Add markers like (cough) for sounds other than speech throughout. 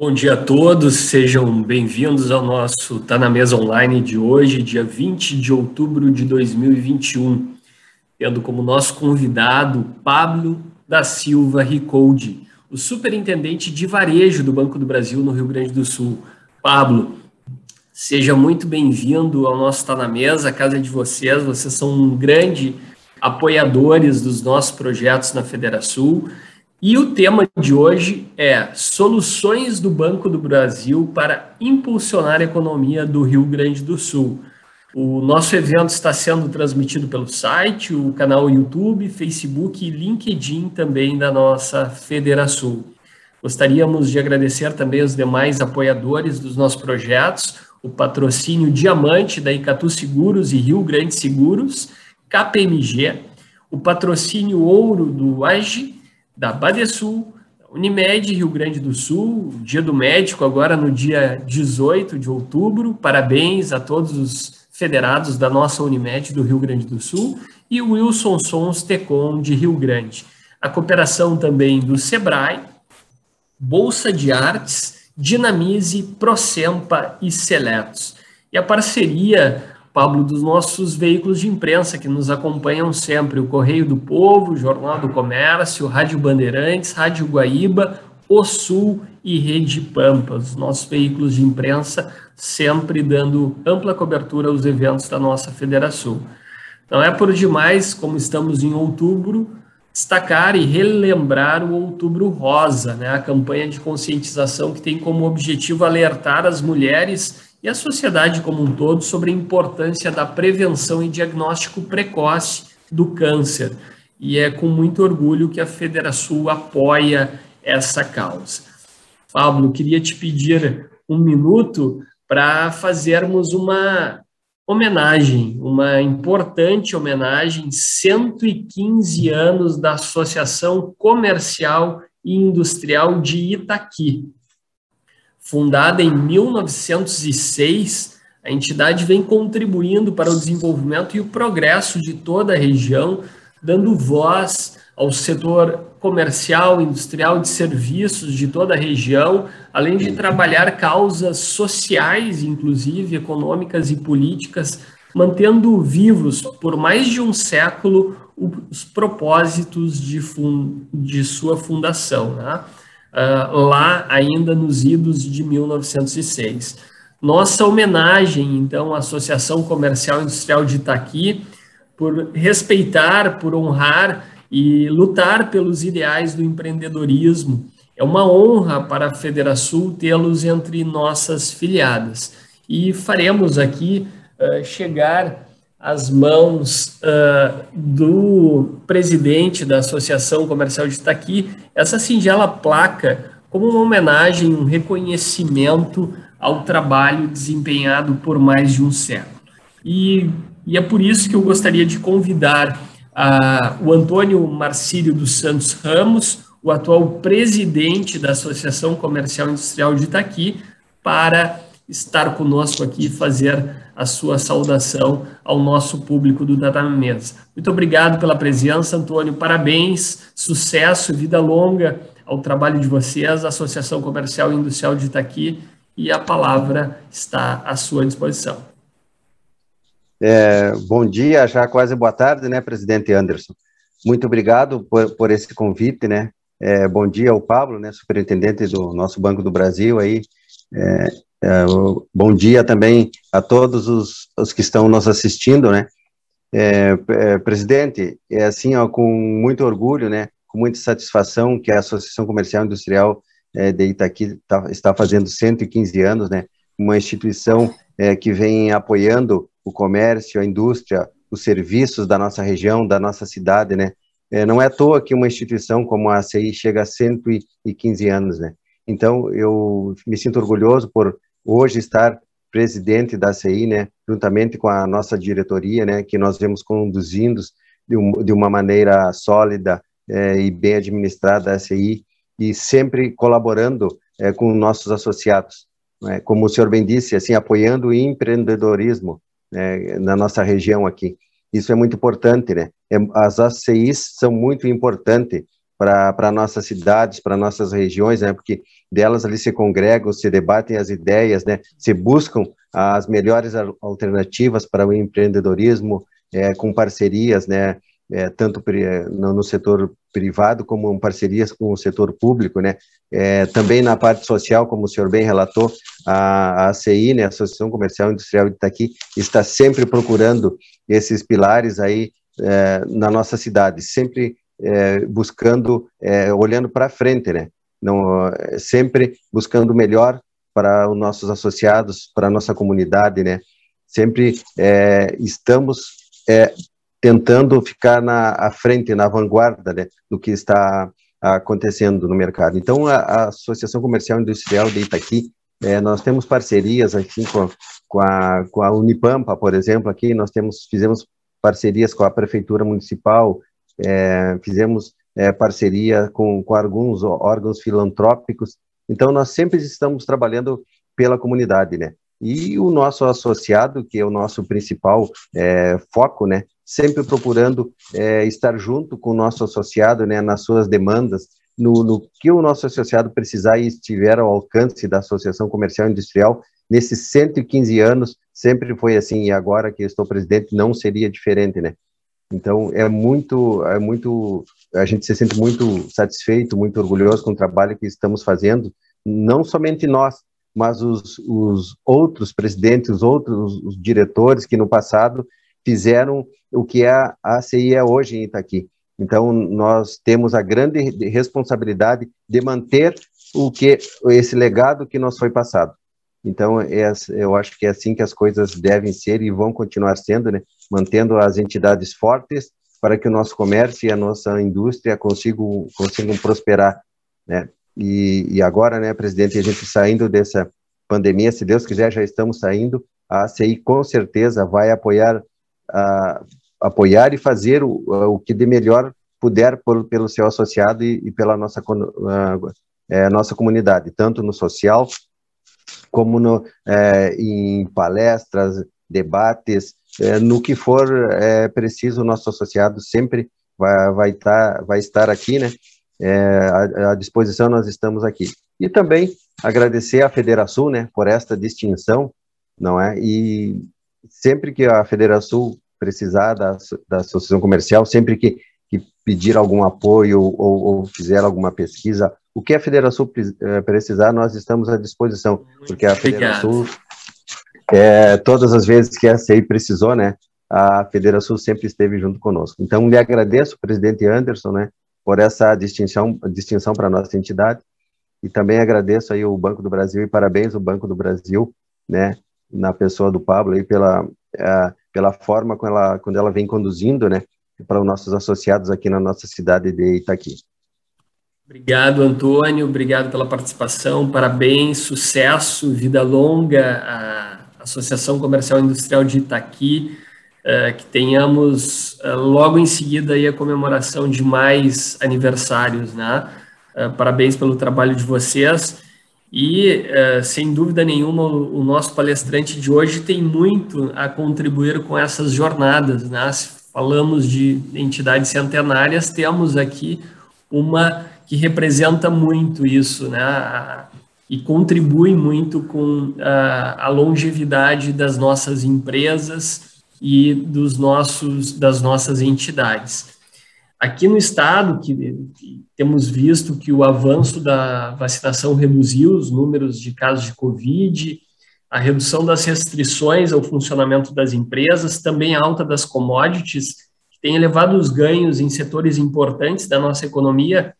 Bom dia a todos, sejam bem-vindos ao nosso Tá na Mesa Online de hoje, dia 20 de outubro de 2021, tendo como nosso convidado Pablo da Silva Ricoldi, o superintendente de varejo do Banco do Brasil no Rio Grande do Sul. Pablo, seja muito bem-vindo ao nosso Tá na Mesa, a casa é de vocês, vocês são um grande apoiadores dos nossos projetos na Federação e o tema de hoje é Soluções do Banco do Brasil para impulsionar a economia do Rio Grande do Sul. O nosso evento está sendo transmitido pelo site, o canal YouTube, Facebook e LinkedIn também da nossa Federação. Gostaríamos de agradecer também os demais apoiadores dos nossos projetos, o patrocínio Diamante da Icatu Seguros e Rio Grande Seguros, KPMG, o patrocínio Ouro do AGE, da Badesul, Unimed Rio Grande do Sul, Dia do Médico, agora no dia 18 de outubro. Parabéns a todos os federados da nossa Unimed do Rio Grande do Sul e o Wilson Sons Tecom de Rio Grande. A cooperação também do Sebrae, Bolsa de Artes, Dinamize, Procempa e Seletos. E a parceria Pablo, dos nossos veículos de imprensa que nos acompanham sempre, o Correio do Povo, Jornal do Comércio, Rádio Bandeirantes, Rádio Guaíba, O Sul e Rede Pampa, os nossos veículos de imprensa sempre dando ampla cobertura aos eventos da nossa federação. Não é por demais, como estamos em outubro, destacar e relembrar o Outubro Rosa, né, a campanha de conscientização que tem como objetivo alertar as mulheres e a sociedade como um todo sobre a importância da prevenção e diagnóstico precoce do câncer. E é com muito orgulho que a Federação apoia essa causa. Pablo, queria te pedir um minuto para fazermos uma homenagem, uma importante homenagem, 115 anos da Associação Comercial e Industrial de Itaqui. Fundada em 1906, a entidade vem contribuindo para o desenvolvimento e o progresso de toda a região, dando voz ao setor comercial, industrial, de serviços de toda a região, além de trabalhar causas sociais, inclusive econômicas e políticas, mantendo vivos por mais de um século os propósitos de, de sua fundação. Né? Uh, lá ainda nos idos de 1906. Nossa homenagem, então, à Associação Comercial Industrial de Itaqui, por respeitar, por honrar e lutar pelos ideais do empreendedorismo. É uma honra para a Federação tê-los entre nossas filiadas. E faremos aqui uh, chegar às mãos uh, do presidente da Associação Comercial de Itaqui essa singela placa como uma homenagem, um reconhecimento ao trabalho desempenhado por mais de um século. E, e é por isso que eu gostaria de convidar uh, o Antônio Marcílio dos Santos Ramos, o atual presidente da Associação Comercial Industrial de Itaqui, para estar conosco aqui e fazer a sua saudação ao nosso público do Data Mesa. Muito obrigado pela presença, Antônio. Parabéns, sucesso, vida longa ao trabalho de vocês, Associação Comercial e Industrial de Itaqui, e a palavra está à sua disposição. É, bom dia, já quase boa tarde, né, presidente Anderson? Muito obrigado por, por esse convite, né? É, bom dia ao Pablo, né, superintendente do nosso Banco do Brasil aí, é, é, bom dia também a todos os, os, que estão nos assistindo, né? É, é, presidente, é assim, ó, com muito orgulho, né? Com muita satisfação que a Associação Comercial Industrial é, de Itaqui tá, está fazendo 115 anos, né? Uma instituição é, que vem apoiando o comércio, a indústria, os serviços da nossa região, da nossa cidade, né? É, não é à toa que uma instituição como a ACI chega a 115 anos, né? Então, eu me sinto orgulhoso por hoje estar presidente da CI, né, juntamente com a nossa diretoria, né, que nós vemos conduzindo de, um, de uma maneira sólida é, e bem administrada a CI e sempre colaborando é, com nossos associados, né, como o senhor bem disse, assim, apoiando o empreendedorismo né, na nossa região aqui. Isso é muito importante, né? É, as ACIs são muito importantes para nossas cidades, para nossas regiões, né? Porque delas ali se congregam, se debatem as ideias, né? Se buscam as melhores alternativas para o empreendedorismo, é, com parcerias, né? É, tanto no, no, setor privado como parcerias com o setor público, né? É, também na parte social, como o senhor bem relatou, a, a ACI, né, Associação Comercial e Industrial de Itaqui, está sempre procurando esses pilares aí é, na nossa cidade, sempre é, buscando, é, olhando para frente, né? Não, sempre buscando o melhor para os nossos associados, para a nossa comunidade, né? Sempre é, estamos é, tentando ficar na à frente, na vanguarda né, do que está acontecendo no mercado. Então, a, a Associação Comercial Industrial de Itaqui, é, nós temos parcerias assim com, com, a, com a Unipampa, por exemplo, aqui nós temos fizemos parcerias com a Prefeitura Municipal, é, fizemos é, parceria com, com alguns órgãos filantrópicos, então nós sempre estamos trabalhando pela comunidade, né? E o nosso associado, que é o nosso principal é, foco, né? Sempre procurando é, estar junto com o nosso associado, né? Nas suas demandas, no, no, que o nosso associado precisar e estiver ao alcance da Associação Comercial e Industrial, nesses 115 anos, sempre foi assim, e agora que estou presidente, não seria diferente, né? Então, é muito, é muito, a gente se sente muito satisfeito, muito orgulhoso com o trabalho que estamos fazendo, não somente nós, mas os, os outros presidentes, os outros os diretores que no passado fizeram o que a ACI é hoje em Itaqui. Então, nós temos a grande responsabilidade de manter o que esse legado que nos foi passado. Então, é, eu acho que é assim que as coisas devem ser e vão continuar sendo, né? mantendo as entidades fortes para que o nosso comércio e a nossa indústria consigam, consigam prosperar. Né? E, e agora, né, presidente, a gente saindo dessa pandemia, se Deus quiser, já estamos saindo, a ACI com certeza vai apoiar, a, apoiar e fazer o, o que de melhor puder por, pelo seu associado e, e pela nossa, a, é, nossa comunidade, tanto no social como no, é, em palestras, debates, é, no que for é, preciso, o nosso associado sempre vai, vai, tá, vai estar aqui, né? À, à, disposição nós estamos aqui. E também agradecer à Federação, né, por esta distinção, não é? E sempre que a Federação precisar da, da associação comercial, sempre que, que pedir algum apoio ou, ou fizer alguma pesquisa o que a Federação eh, precisar, nós estamos à disposição, porque a Federação, é, todas as vezes que a CI precisou, né, a Federação sempre esteve junto conosco. Então, lhe agradeço, presidente Anderson, né, por essa distinção, distinção para a nossa entidade, e também agradeço aí o Banco do Brasil, e parabéns ao Banco do Brasil, né, na pessoa do Pablo, aí pela, é, pela forma quando ela, quando ela vem conduzindo, né, para os nossos associados aqui na nossa cidade de Itaqui. Obrigado, Antônio. Obrigado pela participação. Parabéns, sucesso, vida longa à Associação Comercial e Industrial de Itaqui. Uh, que tenhamos uh, logo em seguida a comemoração de mais aniversários, né? Uh, parabéns pelo trabalho de vocês. E, sem dúvida nenhuma, o, o nosso palestrante de hoje tem muito a contribuir com essas jornadas, né? Se falamos de entidades centenárias, temos aqui uma que representa muito isso, né? E contribui muito com a, a longevidade das nossas empresas e dos nossos, das nossas entidades. Aqui no estado, que, que, temos visto que o avanço da vacinação reduziu os números de casos de Covid, a redução das restrições ao funcionamento das empresas, também a alta das commodities, que tem elevado os ganhos em setores importantes da nossa economia,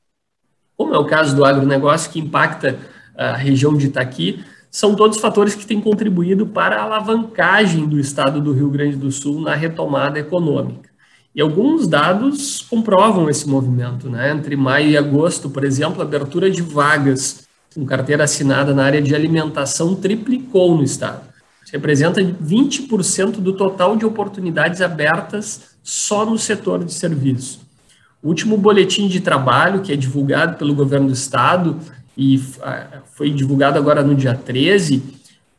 como é o caso do agronegócio, que impacta a região de Itaqui, são todos fatores que têm contribuído para a alavancagem do estado do Rio Grande do Sul na retomada econômica. E alguns dados comprovam esse movimento. Né? Entre maio e agosto, por exemplo, a abertura de vagas com carteira assinada na área de alimentação triplicou no estado. Isso representa 20% do total de oportunidades abertas só no setor de serviço. O último boletim de trabalho, que é divulgado pelo governo do estado e ah, foi divulgado agora no dia 13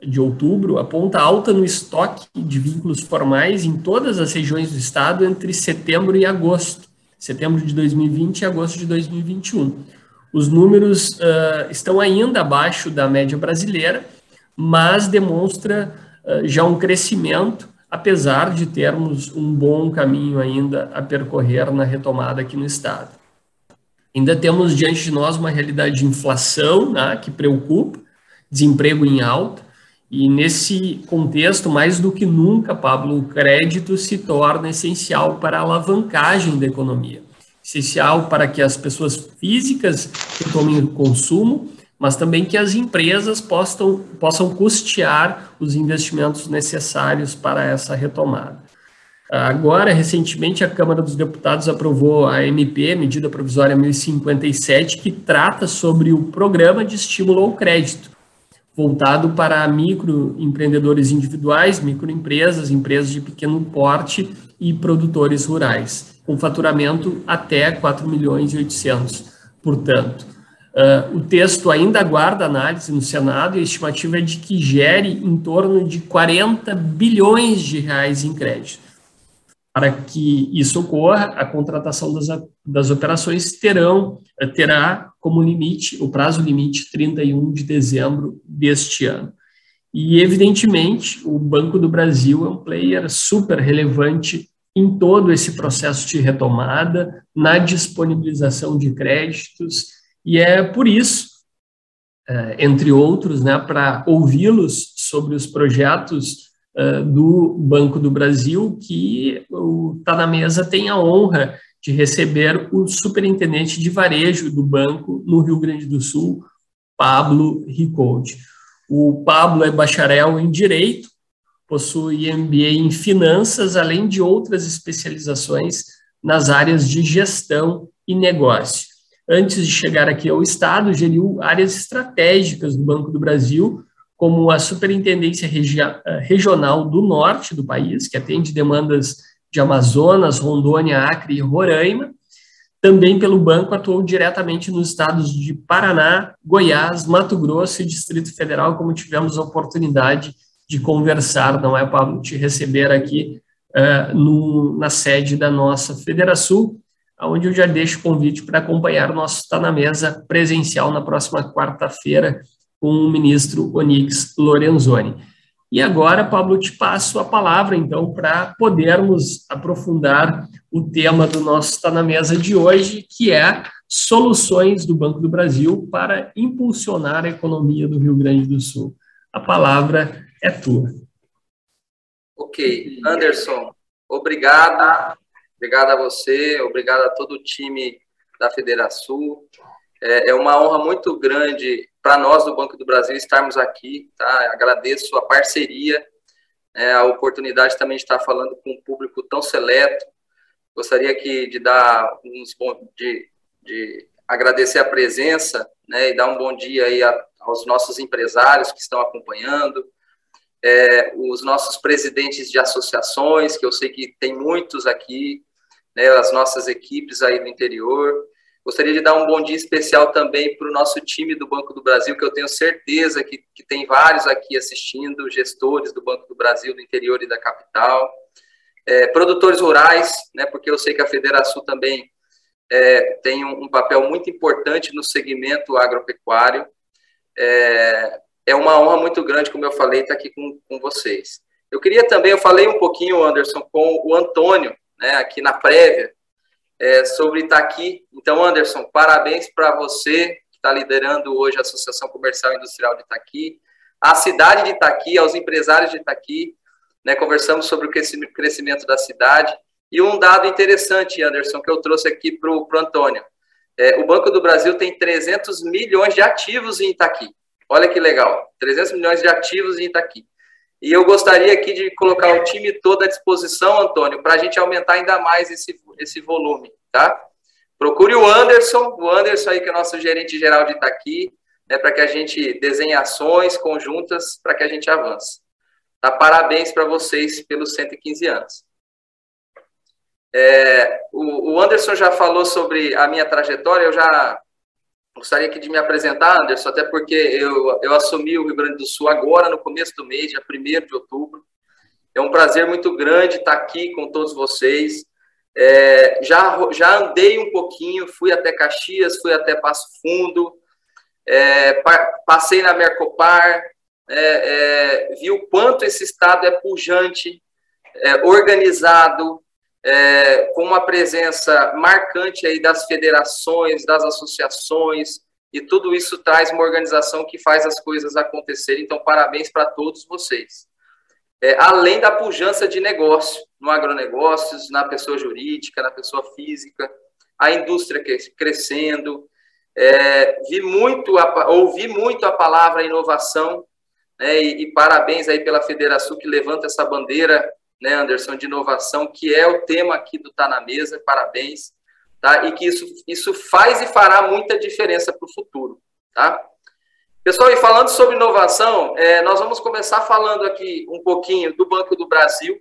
de outubro, aponta alta no estoque de vínculos formais em todas as regiões do estado entre setembro e agosto, setembro de 2020 e agosto de 2021. Os números uh, estão ainda abaixo da média brasileira, mas demonstra uh, já um crescimento, apesar de termos um bom caminho ainda a percorrer na retomada aqui no estado. Ainda temos diante de nós uma realidade de inflação né, que preocupa, desemprego em alta, e nesse contexto, mais do que nunca, Pablo, o crédito se torna essencial para a alavancagem da economia. Essencial para que as pessoas físicas retomem o consumo, mas também que as empresas possam, possam custear os investimentos necessários para essa retomada. Agora, recentemente, a Câmara dos Deputados aprovou a MP, Medida Provisória 1057, que trata sobre o Programa de Estímulo ao Crédito, voltado para microempreendedores individuais, microempresas, empresas de pequeno porte e produtores rurais, com faturamento até 4 milhões e 800. Portanto, uh, o texto ainda aguarda análise no Senado e a estimativa é de que gere em torno de 40 bilhões de reais em crédito. Para que isso ocorra, a contratação das, das operações terão, terá como limite, o prazo limite 31 de dezembro deste ano. E, evidentemente, o Banco do Brasil é um player super relevante em todo esse processo de retomada, na disponibilização de créditos, e é por isso, é, entre outros, né, para ouvi-los sobre os projetos uh, do Banco do Brasil, que está na mesa tem a honra de receber o superintendente de varejo do banco no Rio Grande do Sul, Pablo Ricoldi. O Pablo é bacharel em Direito, possui MBA em Finanças, além de outras especializações nas áreas de gestão e negócio. Antes de chegar aqui ao Estado, geriu áreas estratégicas do Banco do Brasil, como a Superintendência Regi eh, Regional do Norte do país, que atende demandas de Amazonas, Rondônia, Acre e Roraima. Também pelo banco atuou diretamente nos estados de Paraná, Goiás, Mato Grosso e Distrito Federal, como tivemos a oportunidade de conversar, não é, Pablo, te receber aqui uh, no, na sede da nossa Federação, onde eu já deixo o convite para acompanhar o nosso Está na Mesa presencial na próxima quarta-feira, com o ministro Onix Lorenzoni. E agora, Pablo, te passo a palavra, então, para podermos aprofundar o tema do nosso Está na Mesa de hoje, que é soluções do Banco do Brasil para impulsionar a economia do Rio Grande do Sul. A palavra é tua. Ok, Anderson, obrigado, obrigado a você, obrigado a todo o time da Federação. É, é uma honra muito grande para nós do Banco do Brasil estarmos aqui, tá? Agradeço a parceria, é, a oportunidade também de estar falando com um público tão seleto. Gostaria aqui de dar uns de, de agradecer a presença, né, e dar um bom dia aí a, aos nossos empresários que estão acompanhando, é, os nossos presidentes de associações, que eu sei que tem muitos aqui, né, as nossas equipes aí do interior, Gostaria de dar um bom dia especial também para o nosso time do Banco do Brasil, que eu tenho certeza que, que tem vários aqui assistindo, gestores do Banco do Brasil, do interior e da capital, é, produtores rurais, né, porque eu sei que a Federação também é, tem um, um, papel muito importante no segmento agropecuário. É, é, uma honra muito grande, como eu falei, estar aqui com, com vocês. Eu queria também, eu falei um pouquinho, Anderson, com o Antônio, né, aqui na prévia, é, sobre Itaqui. Então, Anderson, parabéns para você que está liderando hoje a Associação Comercial e Industrial de Itaqui, a cidade de Itaqui, aos empresários de Itaqui. Né, conversamos sobre o crescimento da cidade. E um dado interessante, Anderson, que eu trouxe aqui para o Antônio. É, o Banco do Brasil tem 300 milhões de ativos em Itaqui. Olha que legal, 300 milhões de ativos em Itaqui. E eu gostaria aqui de colocar o time todo à disposição, Antônio, para a gente aumentar ainda mais esse, esse volume, tá? Procure o Anderson, o Anderson aí que é nosso gerente geral de Itaqui, né, para que a gente desenhe ações conjuntas para que a gente avance. Tá? Parabéns para vocês pelos 115 anos. É, o, o Anderson já falou sobre a minha trajetória, eu já Gostaria aqui de me apresentar, Anderson, até porque eu, eu assumi o Rio Grande do Sul agora, no começo do mês, dia 1 de outubro. É um prazer muito grande estar aqui com todos vocês. É, já, já andei um pouquinho, fui até Caxias, fui até Passo Fundo, é, pa, passei na Mercopar, é, é vi o quanto esse estado é pujante, é, organizado, é, com uma presença marcante aí das federações, das associações, e tudo isso traz uma organização que faz as coisas acontecerem. Então, parabéns para todos vocês. É, além da pujança de negócio, no agronegócios, na pessoa jurídica, na pessoa física, a indústria crescendo. É, vi muito, ouvi muito a palavra inovação, né, e, e, parabéns aí pela Federação que levanta essa bandeira, né, Anderson, de inovação, que é o tema aqui do Tá na Mesa, parabéns, tá? E que isso, isso faz e fará muita diferença para o futuro, tá? Pessoal, e falando sobre inovação, é, nós vamos começar falando aqui um pouquinho do Banco do Brasil,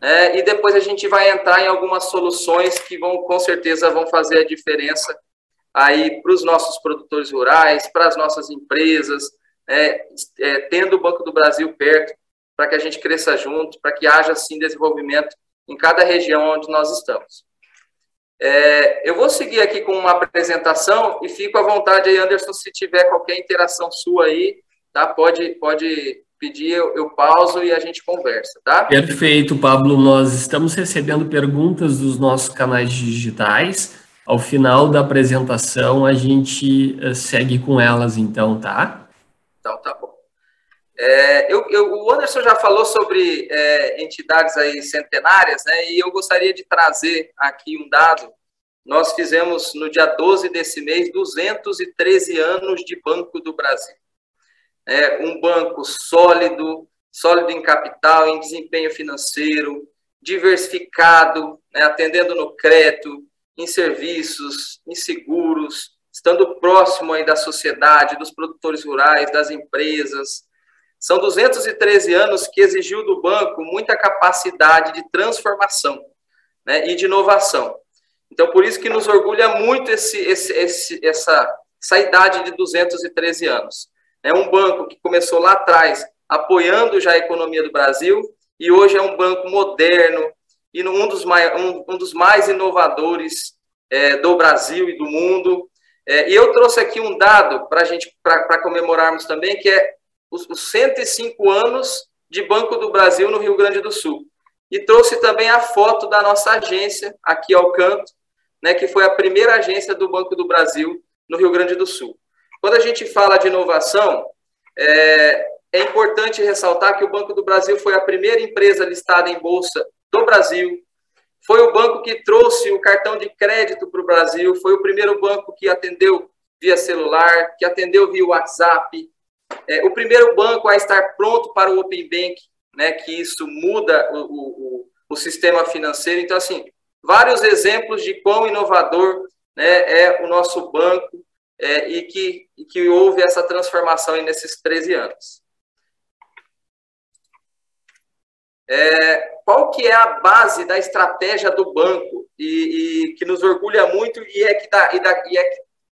né, e depois a gente vai entrar em algumas soluções que vão, com certeza, vão fazer a diferença aí para os nossos produtores rurais, para as nossas empresas, é, é, tendo o Banco do Brasil perto, para que a gente cresça junto, para que haja, sim, desenvolvimento em cada região onde nós estamos. É, eu vou seguir aqui com uma apresentação e fico à vontade aí, Anderson, se tiver qualquer interação sua aí, tá? Pode, pode pedir, eu, eu pauso e a gente conversa, tá? Perfeito, Pablo. Nós estamos recebendo perguntas dos nossos canais digitais. Ao final da apresentação, a gente eh, segue com elas, então, tá? Então, tá bom. É, eu, eu, o Anderson já falou sobre é, entidades aí centenárias, né? E eu gostaria de trazer aqui um dado. Nós fizemos no dia 12 desse mês 213 anos de Banco do Brasil. É, um banco sólido, sólido em capital, em desempenho financeiro, diversificado, né, atendendo no crédito, em serviços, em seguros, estando próximo aí da sociedade, dos produtores rurais, das empresas, são 213 anos que exigiu do banco muita capacidade de transformação né, e de inovação. Então, por isso que nos orgulha muito esse, esse, esse, essa, essa idade de 213 anos. É um banco que começou lá atrás apoiando já a economia do Brasil e hoje é um banco moderno e um dos mais, um, um dos mais inovadores é, do Brasil e do mundo. É, e eu trouxe aqui um dado para a gente para comemorarmos também, que é os, os 105 anos de Banco do Brasil no Rio Grande do Sul. E trouxe também a foto da nossa agência, aqui ao canto, né, que foi a primeira agência do Banco do Brasil no Rio Grande do Sul. Quando a gente fala de inovação, é, é importante ressaltar que o Banco do Brasil foi a primeira empresa listada em bolsa do Brasil, foi o banco que trouxe o cartão de crédito para o Brasil, foi o primeiro banco que atendeu via celular, que atendeu via WhatsApp, é, o primeiro banco a estar pronto para o Open Bank, né, que isso muda o, o, o sistema financeiro. Então, assim, vários exemplos de quão inovador né, é o nosso banco é, e, que, e que houve essa transformação nesses 13 anos. É, qual que é a base da estratégia do banco e, e que nos orgulha muito e é, que da, e da, e é,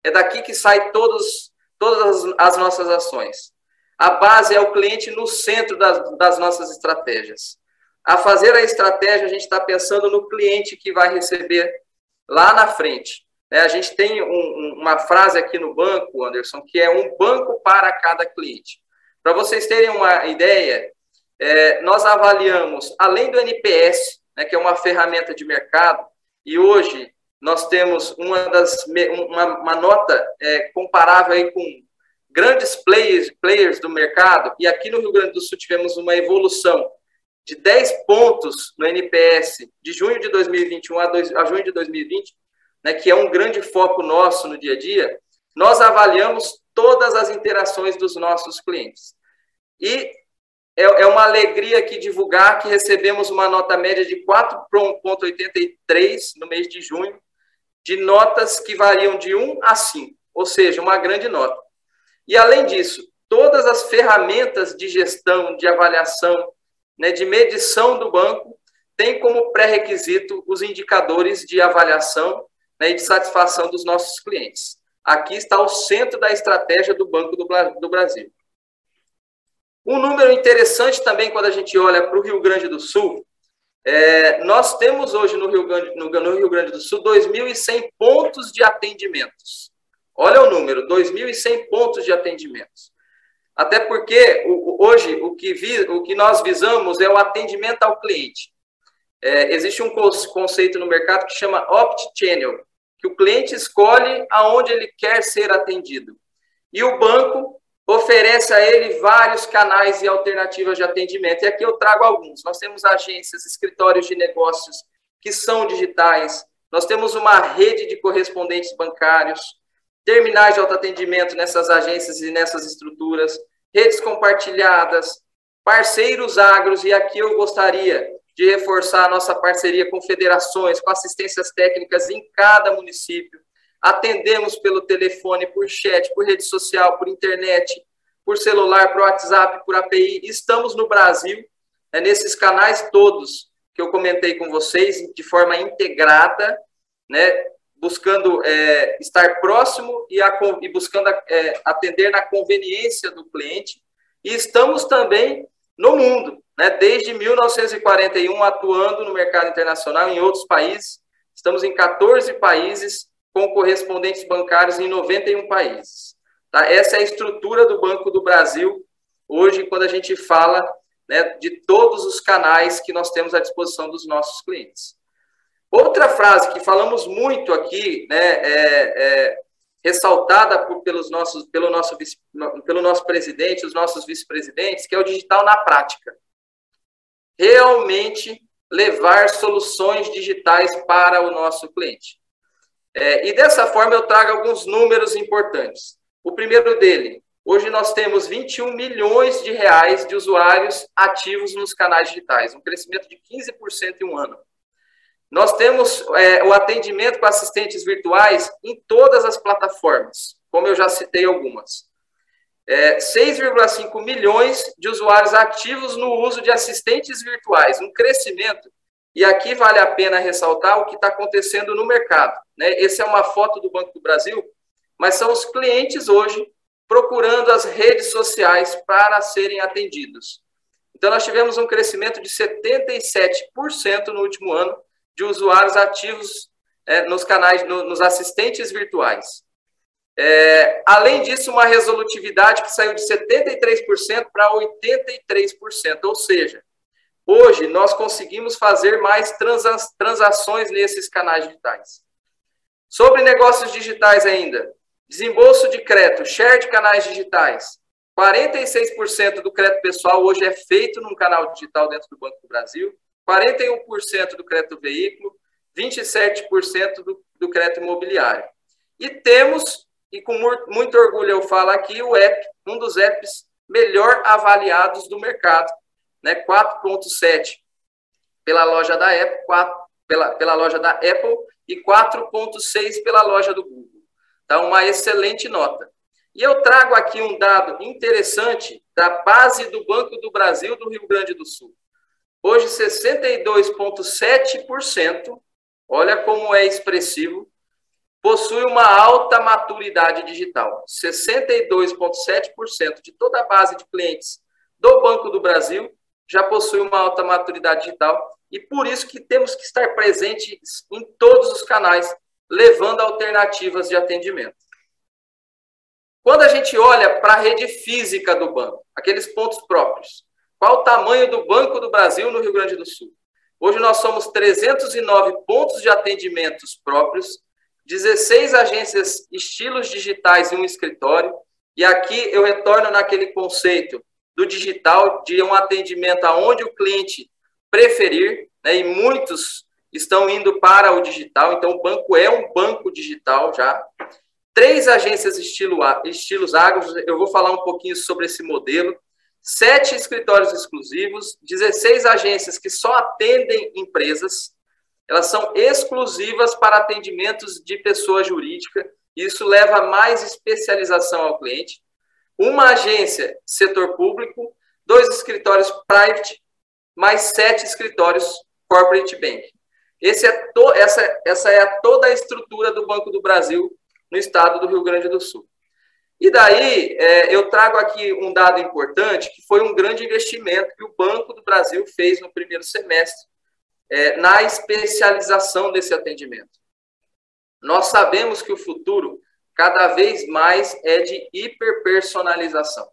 é daqui que sai todos todas as nossas ações. A base é o cliente no centro das, das nossas estratégias. A fazer a estratégia, a gente está pensando no cliente que vai receber lá na frente. É, a gente tem um, uma frase aqui no banco, Anderson, que é um banco para cada cliente. Para vocês terem uma ideia, é, nós avaliamos, além do NPS, né, que é uma ferramenta de mercado, e hoje nós temos uma, das, uma, uma nota é, comparável aí com grandes players, players do mercado, e aqui no Rio Grande do Sul tivemos uma evolução de 10 pontos no NPS de junho de 2021 a, dois, a junho de 2020, né, que é um grande foco nosso no dia a dia, nós avaliamos todas as interações dos nossos clientes. E é, é uma alegria aqui divulgar que recebemos uma nota média de 4,83 no mês de junho, de notas que variam de 1 a 5, ou seja, uma grande nota. E, além disso, todas as ferramentas de gestão, de avaliação, né, de medição do banco têm como pré-requisito os indicadores de avaliação né, e de satisfação dos nossos clientes. Aqui está o centro da estratégia do Banco do, Brasil. Um número interessante também quando a gente olha para o Rio Grande do Sul É, nós temos hoje no Rio, Grande, no, no Rio Grande do Sul 2.100 pontos de atendimentos. Olha o número, 2.100 pontos de atendimentos. Até porque o, hoje o que, vi, o que nós visamos é o atendimento ao cliente. É, existe um conceito no mercado que chama opt-channel, que o cliente escolhe aonde ele quer ser atendido. E o banco oferece a ele vários canais e alternativas de atendimento. E aqui eu trago alguns. Nós temos agências, escritórios de negócios que são digitais, nós temos uma rede de correspondentes bancários, terminais de autoatendimento nessas agências e nessas estruturas, redes compartilhadas, parceiros agros, e aqui eu gostaria de reforçar a nossa parceria com federações, com assistências técnicas em cada município. Atendemos pelo telefone, por chat, por rede social, por internet, por celular, por WhatsApp, por API. Estamos no Brasil, né, nesses canais todos que eu comentei com vocês, de forma integrada, né, buscando é, estar próximo e, a, e buscando é, atender na conveniência do cliente. E estamos também no mundo, né, desde 1941 atuando no mercado internacional em outros países. Estamos em 14 países com correspondentes bancários em 91 países. Tá? Essa é a estrutura do Banco do Brasil hoje, quando a gente fala né, de todos os canais que nós temos à disposição dos nossos clientes. Outra frase que falamos muito aqui, né, é, é ressaltada por, pelos nossos, pelo, nosso, pelo nosso presidente, os nossos vice-presidentes, que é o digital na prática. Realmente levar soluções digitais para o nosso cliente. É, e dessa forma eu trago alguns números importantes. O primeiro dele, hoje nós temos 21 milhões de reais de usuários ativos nos canais digitais, um crescimento de 15% em um ano. Nós temos é, o atendimento com assistentes virtuais em todas as plataformas, como eu já citei algumas. É, 6,5 milhões de usuários ativos no uso de assistentes virtuais, um crescimento. E aqui vale a pena ressaltar o que está acontecendo no mercado. Né? Essa é uma foto do Banco do Brasil, mas são os clientes hoje procurando as redes sociais para serem atendidos. Então, nós tivemos um crescimento de 77% no último ano de usuários ativos é, nos canais, no, nos assistentes virtuais. É, além disso, uma resolutividade que saiu de 73% para 83%, ou seja, hoje nós conseguimos fazer mais transa transações nesses canais digitais. Sobre negócios digitais ainda, desembolso de crédito, share de canais digitais, 46% do crédito pessoal hoje é feito num canal digital dentro do Banco do Brasil, 41% do crédito veículo, 27% do, do crédito imobiliário. E temos, e com muito orgulho eu falo aqui, o app, um dos apps melhor avaliados do mercado, né? 4.7 pela loja da Apple, 4, pela, pela loja da Apple e 4.6 pela loja do Google. Então, uma excelente nota. E eu trago aqui um dado interessante da base do Banco do Brasil do Rio Grande do Sul. Hoje, 62,7%, olha como é expressivo, possui uma alta maturidade digital. 62,7% de toda a base de clientes do Banco do Brasil já possui uma alta maturidade digital e por isso que temos que estar presentes em todos os canais, levando alternativas de atendimento. Quando a gente olha para a rede física do banco, aqueles pontos próprios, qual o tamanho do Banco do Brasil no Rio Grande do Sul? Hoje nós somos 309 pontos de atendimentos próprios, 16 agências estilos digitais e um escritório. E aqui eu retorno naquele conceito do digital, de um atendimento aonde o cliente preferir, né, e muitos estão indo para o digital, então o banco é um banco digital já. Três agências estilo, estilos agros, eu vou falar um pouquinho sobre esse modelo. Sete escritórios exclusivos, 16 agências que só atendem empresas, elas são exclusivas para atendimentos de pessoa jurídica, isso leva mais especialização ao cliente. Uma agência setor público, dois escritórios private, mais sete escritórios corporate bank. Esse é to, essa, essa é toda a estrutura do Banco do Brasil no estado do Rio Grande do Sul. E daí, é, eu trago aqui um dado importante, que foi um grande investimento que o Banco do Brasil fez no primeiro semestre, é, na especialização desse atendimento. Nós sabemos que o futuro cada vez mais é de hiperpersonalização.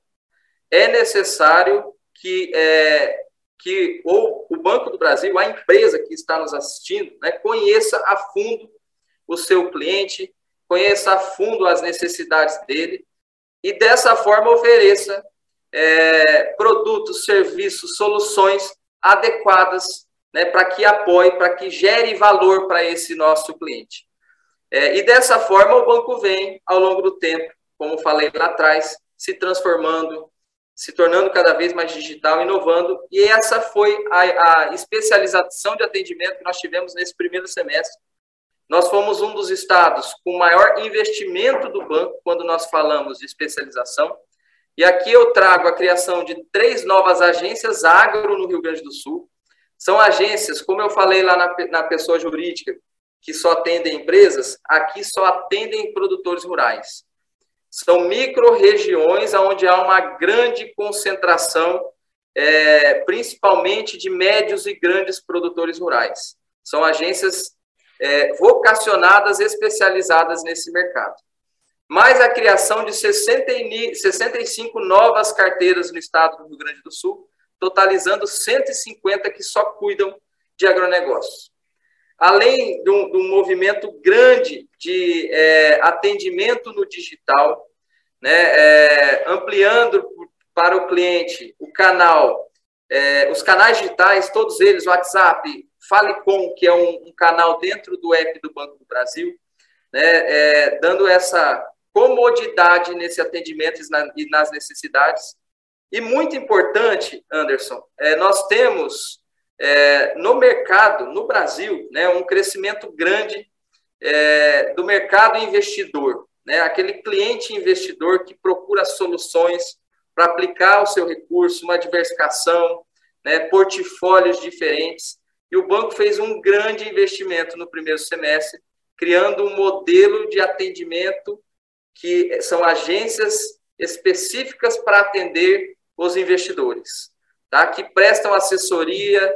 É necessário que, é, que ou o Banco do Brasil, a empresa que está nos assistindo, né, conheça a fundo o seu cliente, conheça a fundo as necessidades dele e dessa forma ofereça é, produtos, serviços, soluções adequadas né, para que apoie, para que gere valor para esse nosso cliente. É, e dessa forma o banco vem, ao longo do tempo, como falei lá atrás, se transformando, se tornando cada vez mais digital, inovando, e essa foi a, a especialização de atendimento que nós tivemos nesse primeiro semestre. Nós fomos um dos estados com maior investimento do banco quando nós falamos de especialização. E aqui eu trago a criação de três novas agências agro no Rio Grande do Sul. São agências, como eu falei lá na, na pessoa jurídica, que só atendem empresas, aqui só atendem produtores rurais. São micro-regiões onde há uma grande concentração, é, principalmente de médios e grandes produtores rurais. São agências é, vocacionadas, especializadas nesse mercado. Mais a criação de 60, 65 novas carteiras no estado do Rio Grande do Sul, totalizando 150 que só cuidam de agronegócios além de um, de um movimento grande de é, atendimento no digital, né, é, ampliando para o cliente o canal, é, os canais digitais, todos eles, WhatsApp, Falecom, que é um, um canal dentro do app do Banco do Brasil, né, é, dando essa comodidade nesse atendimento e nas necessidades. E muito importante, Anderson, é, nós temos é, no mercado, no Brasil, né, um crescimento grande é, do mercado investidor, né, aquele cliente investidor que procura soluções para aplicar o seu recurso, uma diversificação, né, portfólios diferentes. E o banco fez um grande investimento no primeiro semestre, criando um modelo de atendimento que são agências específicas para atender os investidores, tá? que prestam assessoria,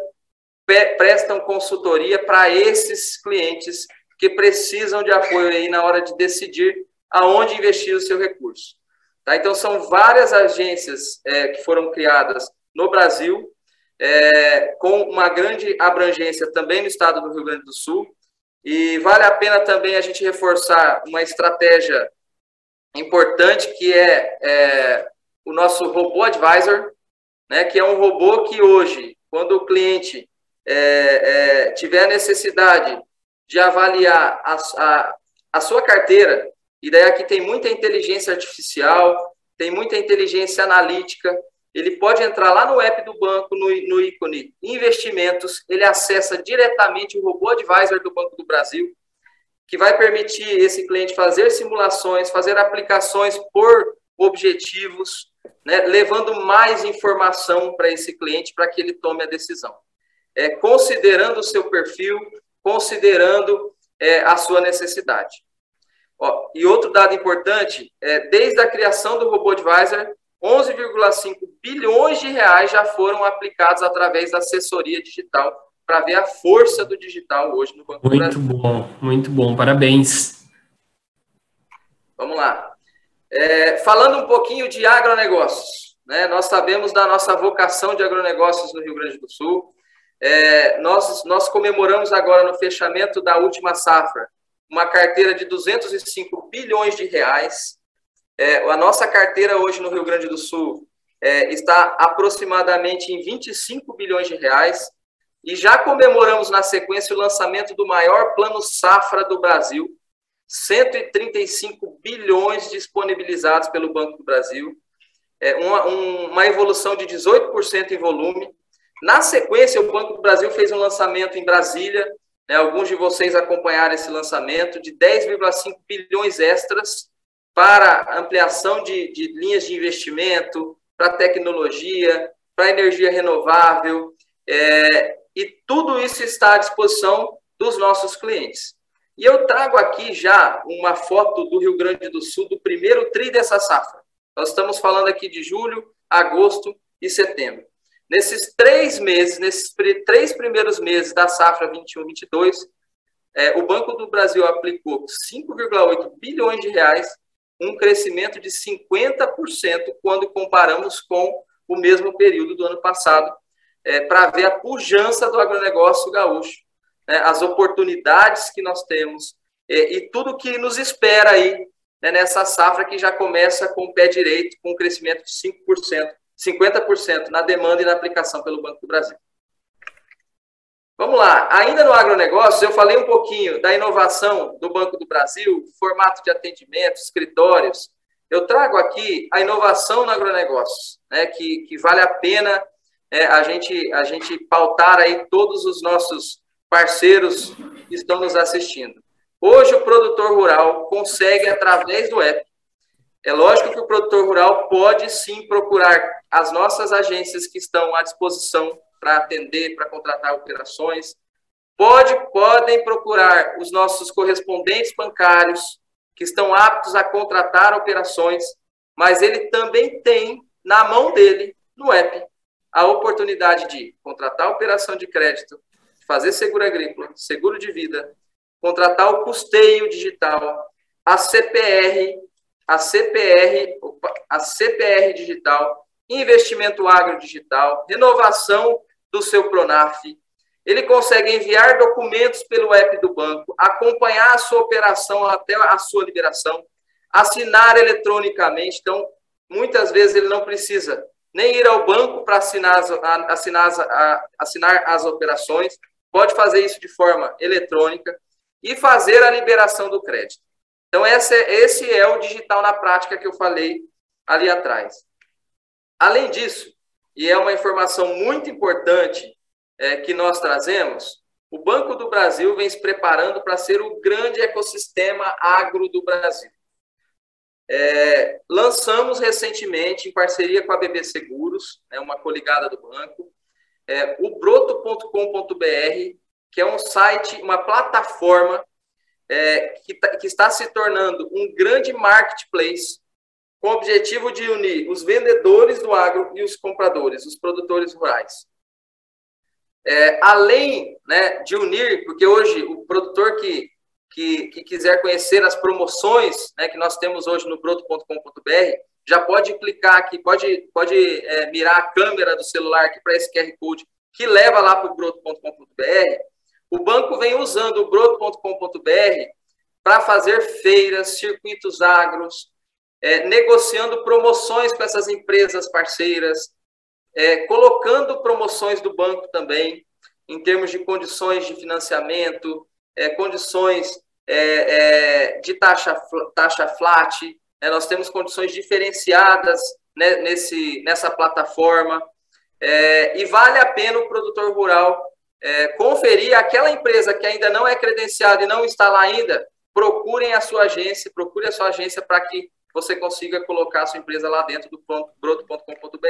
prestam consultoria para esses clientes que precisam de apoio aí na hora de decidir aonde investir o seu recurso. Tá? Então, são várias agências é, que foram criadas no Brasil, é, com uma grande abrangência também no estado do Rio Grande do Sul, e vale a pena também a gente reforçar uma estratégia importante que é, é o nosso robô advisor, né, que é um robô que hoje, quando o cliente é, é, tiver a necessidade de avaliar a, a, a sua carteira, e daí aqui tem muita inteligência artificial, tem muita inteligência analítica, ele pode entrar lá no app do banco, no, no ícone investimentos, ele acessa diretamente o robô advisor do Banco do Brasil, que vai permitir esse cliente fazer simulações, fazer aplicações por objetivos, né, levando mais informação para esse cliente para que ele tome a decisão é, considerando o seu perfil, considerando é, a sua necessidade. Ó, e outro dado importante, é, desde a criação do Robô Advisor, 11,5 bilhões de reais já foram aplicados através da assessoria digital para ver a força do digital hoje no Banco muito Brasil. Muito bom, muito bom, parabéns. Vamos lá. É, falando um pouquinho de agronegócios, né, nós sabemos da nossa vocação de agronegócios no Rio Grande do Sul, é, nós, nós comemoramos agora no fechamento da última safra uma carteira de 205 bilhões de reais. É, a nossa carteira hoje no Rio Grande do Sul é, está aproximadamente em 25 bilhões de reais. E já comemoramos na sequência o lançamento do maior plano safra do Brasil, 135 bilhões disponibilizados pelo Banco do Brasil, é uma, um, uma evolução de 18% em volume, na sequência, o Banco do Brasil fez um lançamento em Brasília, né, alguns de vocês acompanharam esse lançamento, de 10,5 bilhões extras para ampliação de, de linhas de investimento, para tecnologia, para energia renovável, é, e tudo isso está à disposição dos nossos clientes. E eu trago aqui já uma foto do Rio Grande do Sul, do primeiro TRI dessa safra. Nós estamos falando aqui de julho, agosto e setembro. Nesses três meses, nesses três primeiros meses da safra 21-22, é, o Banco do Brasil aplicou 5,8 bilhões de reais, um crescimento de 50% quando comparamos com o mesmo período do ano passado, é, para ver a pujança do agronegócio gaúcho, né, as oportunidades que nós temos é, e tudo que nos espera aí né, nessa safra que já começa com o pé direito, com um crescimento de 5%, 50% na demanda e na aplicação pelo Banco do Brasil. Vamos lá, ainda no agronegócio, eu falei um pouquinho da inovação do Banco do Brasil, formato de atendimento, escritórios. Eu trago aqui a inovação no agronegócio, né, que, que vale a pena é, a, gente, a gente pautar aí todos os nossos parceiros que estão nos assistindo. Hoje, o produtor rural consegue, através do app, é lógico que o produtor rural pode sim procurar as nossas agências que estão à disposição para atender, para contratar operações. Pode, podem procurar os nossos correspondentes bancários que estão aptos a contratar operações, mas ele também tem na mão dele, no app, a oportunidade de contratar operação de crédito, fazer seguro agrícola, seguro de vida, contratar o custeio digital, a CPR, a CPR, a CPR digital, investimento agro digital, renovação do seu Pronaf. Ele consegue enviar documentos pelo app do banco, acompanhar a sua operação até a sua liberação, assinar eletronicamente. Então, muitas vezes ele não precisa nem ir ao banco para assinar as, assinar, as, assinar as operações, pode fazer isso de forma eletrônica e fazer a liberação do crédito. Então, é, esse é o digital na prática que eu falei ali atrás. Além disso, e é uma informação muito importante é, que nós trazemos, o Banco do Brasil vem se preparando para ser o grande ecossistema agro do Brasil. É, lançamos recentemente, em parceria com a BB Seguros, né, uma coligada do banco, é, o broto.com.br, que é um site, uma plataforma é, que, tá, que está se tornando um grande marketplace com o objetivo de unir os vendedores do agro e os compradores, os produtores rurais. É, além né, de unir, porque hoje o produtor que, que, que quiser conhecer as promoções né, que nós temos hoje no broto.com.br, já pode clicar aqui, pode, pode é, mirar a câmera do celular aqui para esse QR Code que leva lá para o broto.com.br o banco vem usando o broto.com.br para fazer feiras, circuitos agros, é, negociando promoções com essas empresas parceiras, é, colocando promoções do banco também, em termos de condições de financiamento, é, condições é, é, de taxa, taxa flat, né? nós temos condições diferenciadas né, nesse, nessa plataforma, é, e vale a pena o produtor rural é, conferir aquela empresa que ainda não é credenciada e não está lá ainda, procurem a sua agência, procure a sua agência para que você consiga colocar a sua empresa lá dentro do broto.com.br.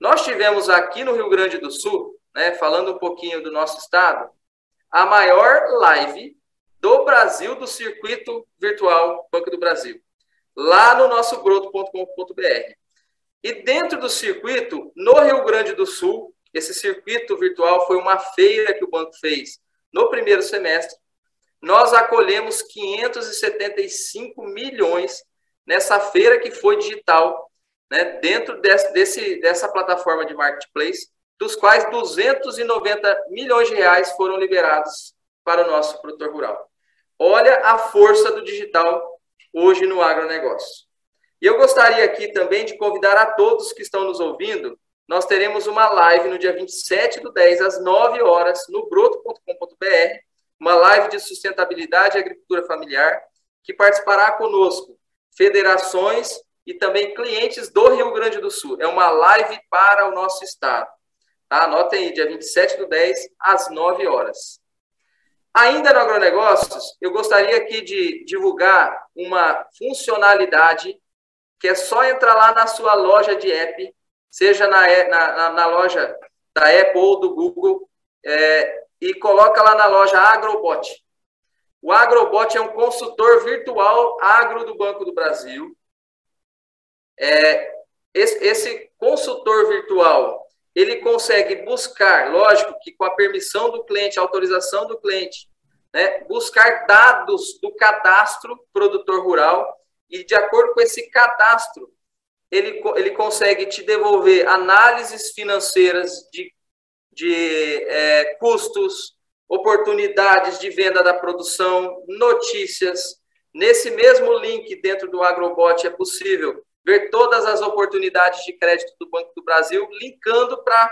Nós tivemos aqui no Rio Grande do Sul, né, falando um pouquinho do nosso estado, a maior live do Brasil do circuito virtual Banco do Brasil, lá no nosso broto.com.br. E dentro do circuito, no Rio Grande do Sul, esse circuito virtual foi uma feira que o banco fez no primeiro semestre. Nós acolhemos 575 milhões nessa feira que foi digital, né, dentro desse, desse, dessa plataforma de marketplace, dos quais 290 milhões de reais foram liberados para o nosso produtor rural. Olha a força do digital hoje no agronegócio. E eu gostaria aqui também de convidar a todos que estão nos ouvindo nós teremos uma live no dia 27 do 10, às 9 horas, no broto.com.br, uma live de sustentabilidade e agricultura familiar, que participará conosco federações e também clientes do Rio Grande do Sul. É uma live para o nosso estado. Tá? Anotem aí, dia 27 do 10, às 9 horas. Ainda no agronegócios, eu gostaria aqui de divulgar uma funcionalidade que é só entrar lá na sua loja de app seja na, na, na loja da Apple ou do Google, é, e coloca lá na loja Agrobot. O Agrobot é um consultor virtual agro do Banco do Brasil. É, esse, esse, consultor virtual, ele consegue buscar, lógico que com a permissão do cliente, autorização do cliente, né, buscar dados do cadastro produtor rural e de acordo com esse cadastro, ele, ele consegue te devolver análises financeiras de, de é, custos, oportunidades de venda da produção, notícias. Nesse mesmo link dentro do Agrobot é possível ver todas as oportunidades de crédito do Banco do Brasil, linkando para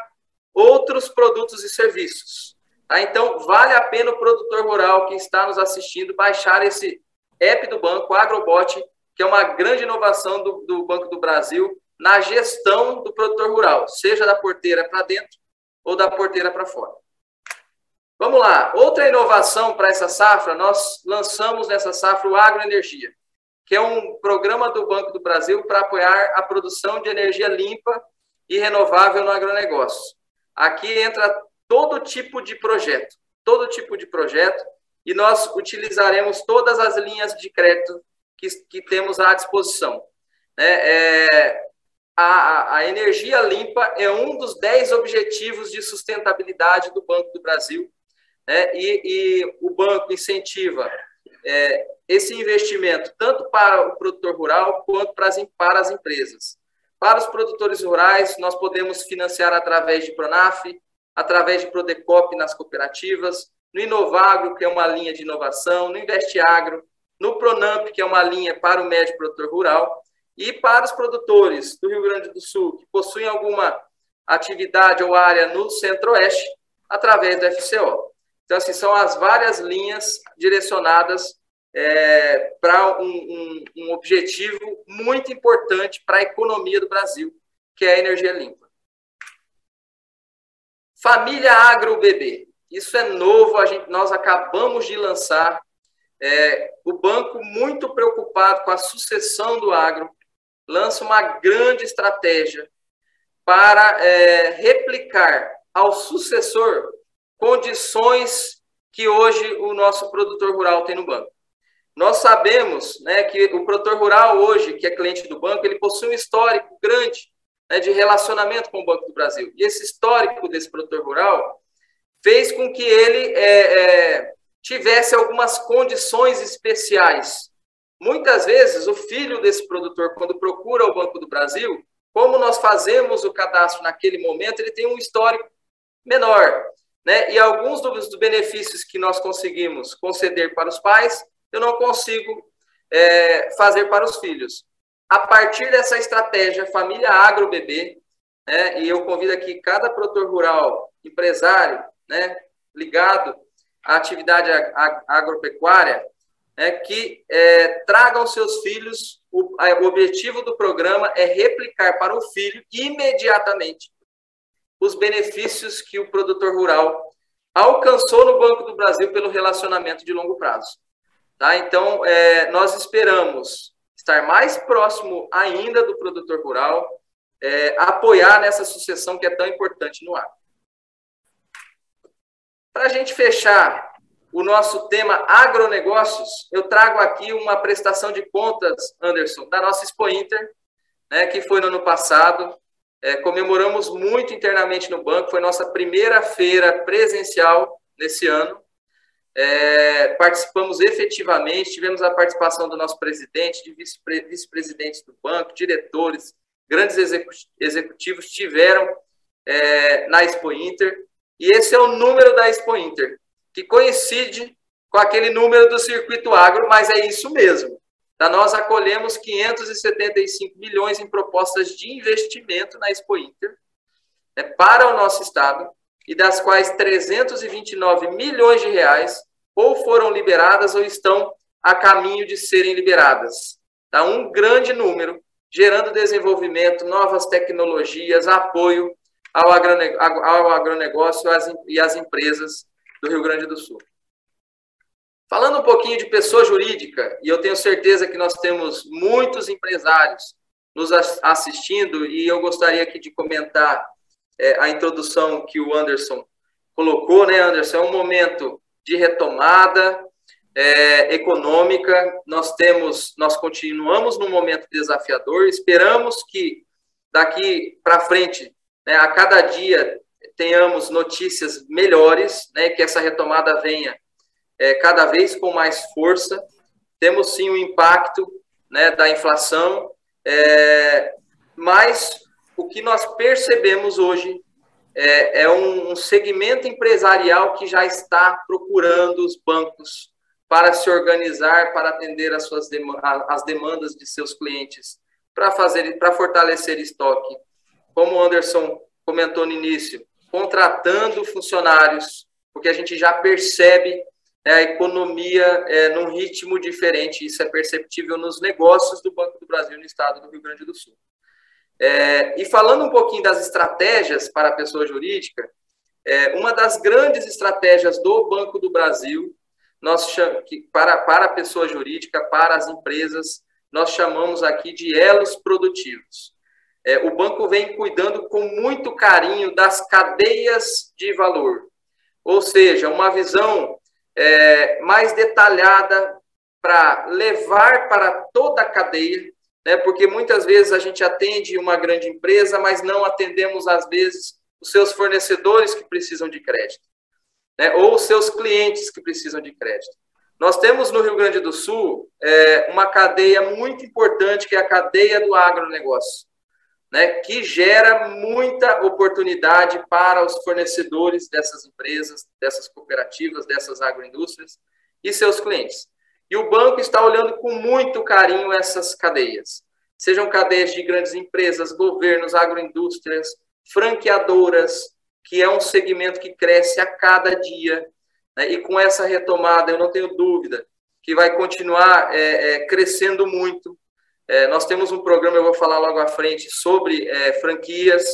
outros produtos e serviços. Tá? Então, vale a pena o produtor rural que está nos assistindo baixar esse app do banco, Agrobot, que é uma grande inovação do, do Banco do Brasil na gestão do produtor rural, seja da porteira para dentro ou da porteira para fora. Vamos lá, outra inovação para essa safra, nós lançamos nessa safra o Agroenergia que é um programa do Banco do Brasil para apoiar a produção de energia limpa e renovável no agronegócio. Aqui entra todo tipo de projeto, todo tipo de projeto, e nós utilizaremos todas as linhas de crédito que, que temos à disposição. É, é, a, a, energia limpa é um dos dez objetivos de sustentabilidade do Banco do Brasil, né? e, e o banco incentiva é, esse investimento tanto para o produtor rural quanto para as, para as empresas. Para os produtores rurais, nós podemos financiar através de Pronaf, através de Prodecop nas cooperativas, no Inovagro, que é uma linha de inovação, no Investeagro, no Pronamp, que é uma linha para o médio produtor rural, e para os produtores do Rio Grande do Sul, que possuem alguma atividade ou área no Centro-Oeste, através do FCO. Então, assim, são as várias linhas direcionadas é, para um, um, um objetivo muito importante para a economia do Brasil, que é a energia limpa. Família Agro BB. Isso é novo, a gente, nós acabamos de lançar. É, o banco, muito preocupado com a sucessão do agro, lança uma grande estratégia para é, replicar ao sucessor condições que hoje o nosso produtor rural tem no banco. Nós sabemos né, que o produtor rural hoje, que é cliente do banco, ele possui um histórico grande né, de relacionamento com o Banco do Brasil. E esse histórico desse produtor rural fez com que ele é, é, tivesse algumas condições especiais. Muitas vezes, o filho desse produtor, quando procura o Banco do Brasil, como nós fazemos o cadastro naquele momento, ele tem um histórico menor. Né? E alguns dos benefícios que nós conseguimos conceder para os pais, eu não consigo é, fazer para os filhos. A partir dessa estratégia Família Agro Bebê, né, e eu convido aqui cada produtor rural, empresário, né, ligado à atividade agropecuária, né, que é, tragam seus filhos. O, o objetivo do programa é replicar para o filho imediatamente os benefícios que o produtor rural alcançou no Banco do Brasil pelo relacionamento de longo prazo. Tá? Então, é, nós esperamos estar mais próximo ainda do produtor rural, é, apoiar nessa sucessão que é tão importante no agro. Para a gente fechar o nosso tema agronegócios, eu trago aqui uma prestação de contas, Anderson, da nossa Expo Inter, né, que foi no ano passado. É, comemoramos muito internamente no banco, foi nossa primeira feira presencial nesse ano. É, participamos efetivamente, tivemos a participação do nosso presidente, de vice-presidentes do banco, diretores, grandes executivos tiveram é, na Expo Inter, e esse é o número da Expo Inter, que coincide com aquele número do circuito agro, mas é isso mesmo. Tá? Nós acolhemos 575 milhões em propostas de investimento na Expo Inter né, para o nosso estado, e das quais 329 milhões de reais ou foram liberadas ou estão a caminho de serem liberadas. Tá? Um grande número, gerando desenvolvimento, novas tecnologias, apoio ao, agronegócio e às empresas do Rio Grande do Sul. Falando um pouquinho de pessoa jurídica, e eu tenho certeza que nós temos muitos empresários nos assistindo, e eu gostaria aqui de comentar é, a introdução que o Anderson colocou, né, Anderson? É um momento de retomada é, econômica. Nós temos, nós continuamos num momento desafiador. Esperamos que daqui para frente né, a cada dia tenhamos notícias melhores, né, que essa retomada venha é, cada vez com mais força. Temos sim o impacto né, da inflação, é, mas o que nós percebemos hoje é, é um, um segmento empresarial que já está procurando os bancos para se organizar, para atender as suas as demandas de seus clientes, para fazer, para fortalecer estoque. Como o Anderson comentou no início, contratando funcionários, porque a gente já percebe né, a economia é, num ritmo diferente, isso é perceptível nos negócios do Banco do Brasil no estado do Rio Grande do Sul. É, e falando um pouquinho das estratégias para a pessoa jurídica, é, uma das grandes estratégias do Banco do Brasil, nós que para, para a pessoa jurídica, para as empresas, nós chamamos aqui de elos produtivos é, o banco vem cuidando com muito carinho das cadeias de valor, ou seja, uma visão é, mais detalhada para levar para toda a cadeia, né, porque muitas vezes a gente atende uma grande empresa, mas não atendemos, às vezes, os seus fornecedores que precisam de crédito, né, ou os seus clientes que precisam de crédito. Nós temos no Rio Grande do Sul é, uma cadeia muito importante, que é a cadeia do agronegócio né, que gera muita oportunidade para os fornecedores dessas empresas, dessas cooperativas, dessas agroindústrias e seus clientes. E o banco está olhando com muito carinho essas cadeias, sejam cadeias de grandes empresas, governos, agroindústrias, franqueadoras, que é um segmento que cresce a cada dia. Né? E com essa retomada, eu não tenho dúvida que vai continuar é, é, crescendo muito é, nós temos um programa, eu vou falar logo à frente, sobre é, franquias,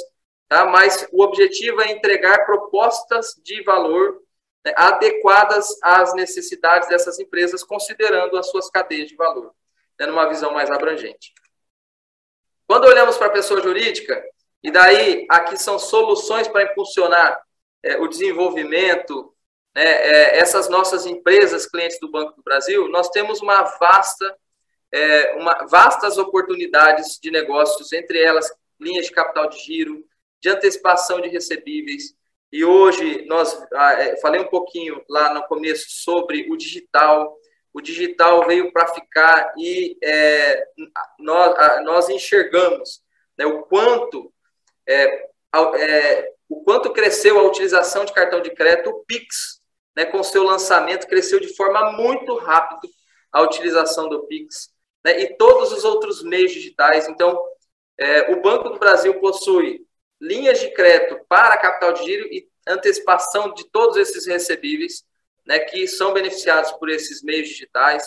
tá? mas o objetivo é entregar propostas de valor né, adequadas às necessidades dessas empresas, considerando as suas cadeias de valor, né, numa visão mais abrangente. Quando olhamos para a pessoa jurídica, e daí aqui são soluções para impulsionar é, o desenvolvimento, né, é, essas nossas empresas, clientes do Banco do Brasil, nós temos uma vasta é, uma, vastas oportunidades de negócios, entre elas linhas de capital de giro, de antecipação de recebíveis. E hoje nós ah, é, falei um pouquinho lá no começo sobre o digital. O digital veio para ficar e é, nós, nós enxergamos né, o quanto é, é, o quanto cresceu a utilização de cartão de crédito, o Pix, né, com seu lançamento, cresceu de forma muito rápida a utilização do Pix né, e todos os outros meios digitais. Então, é, o Banco do Brasil possui linhas de crédito para capital de giro e antecipação de todos esses recebíveis, né, que são beneficiados por esses meios digitais.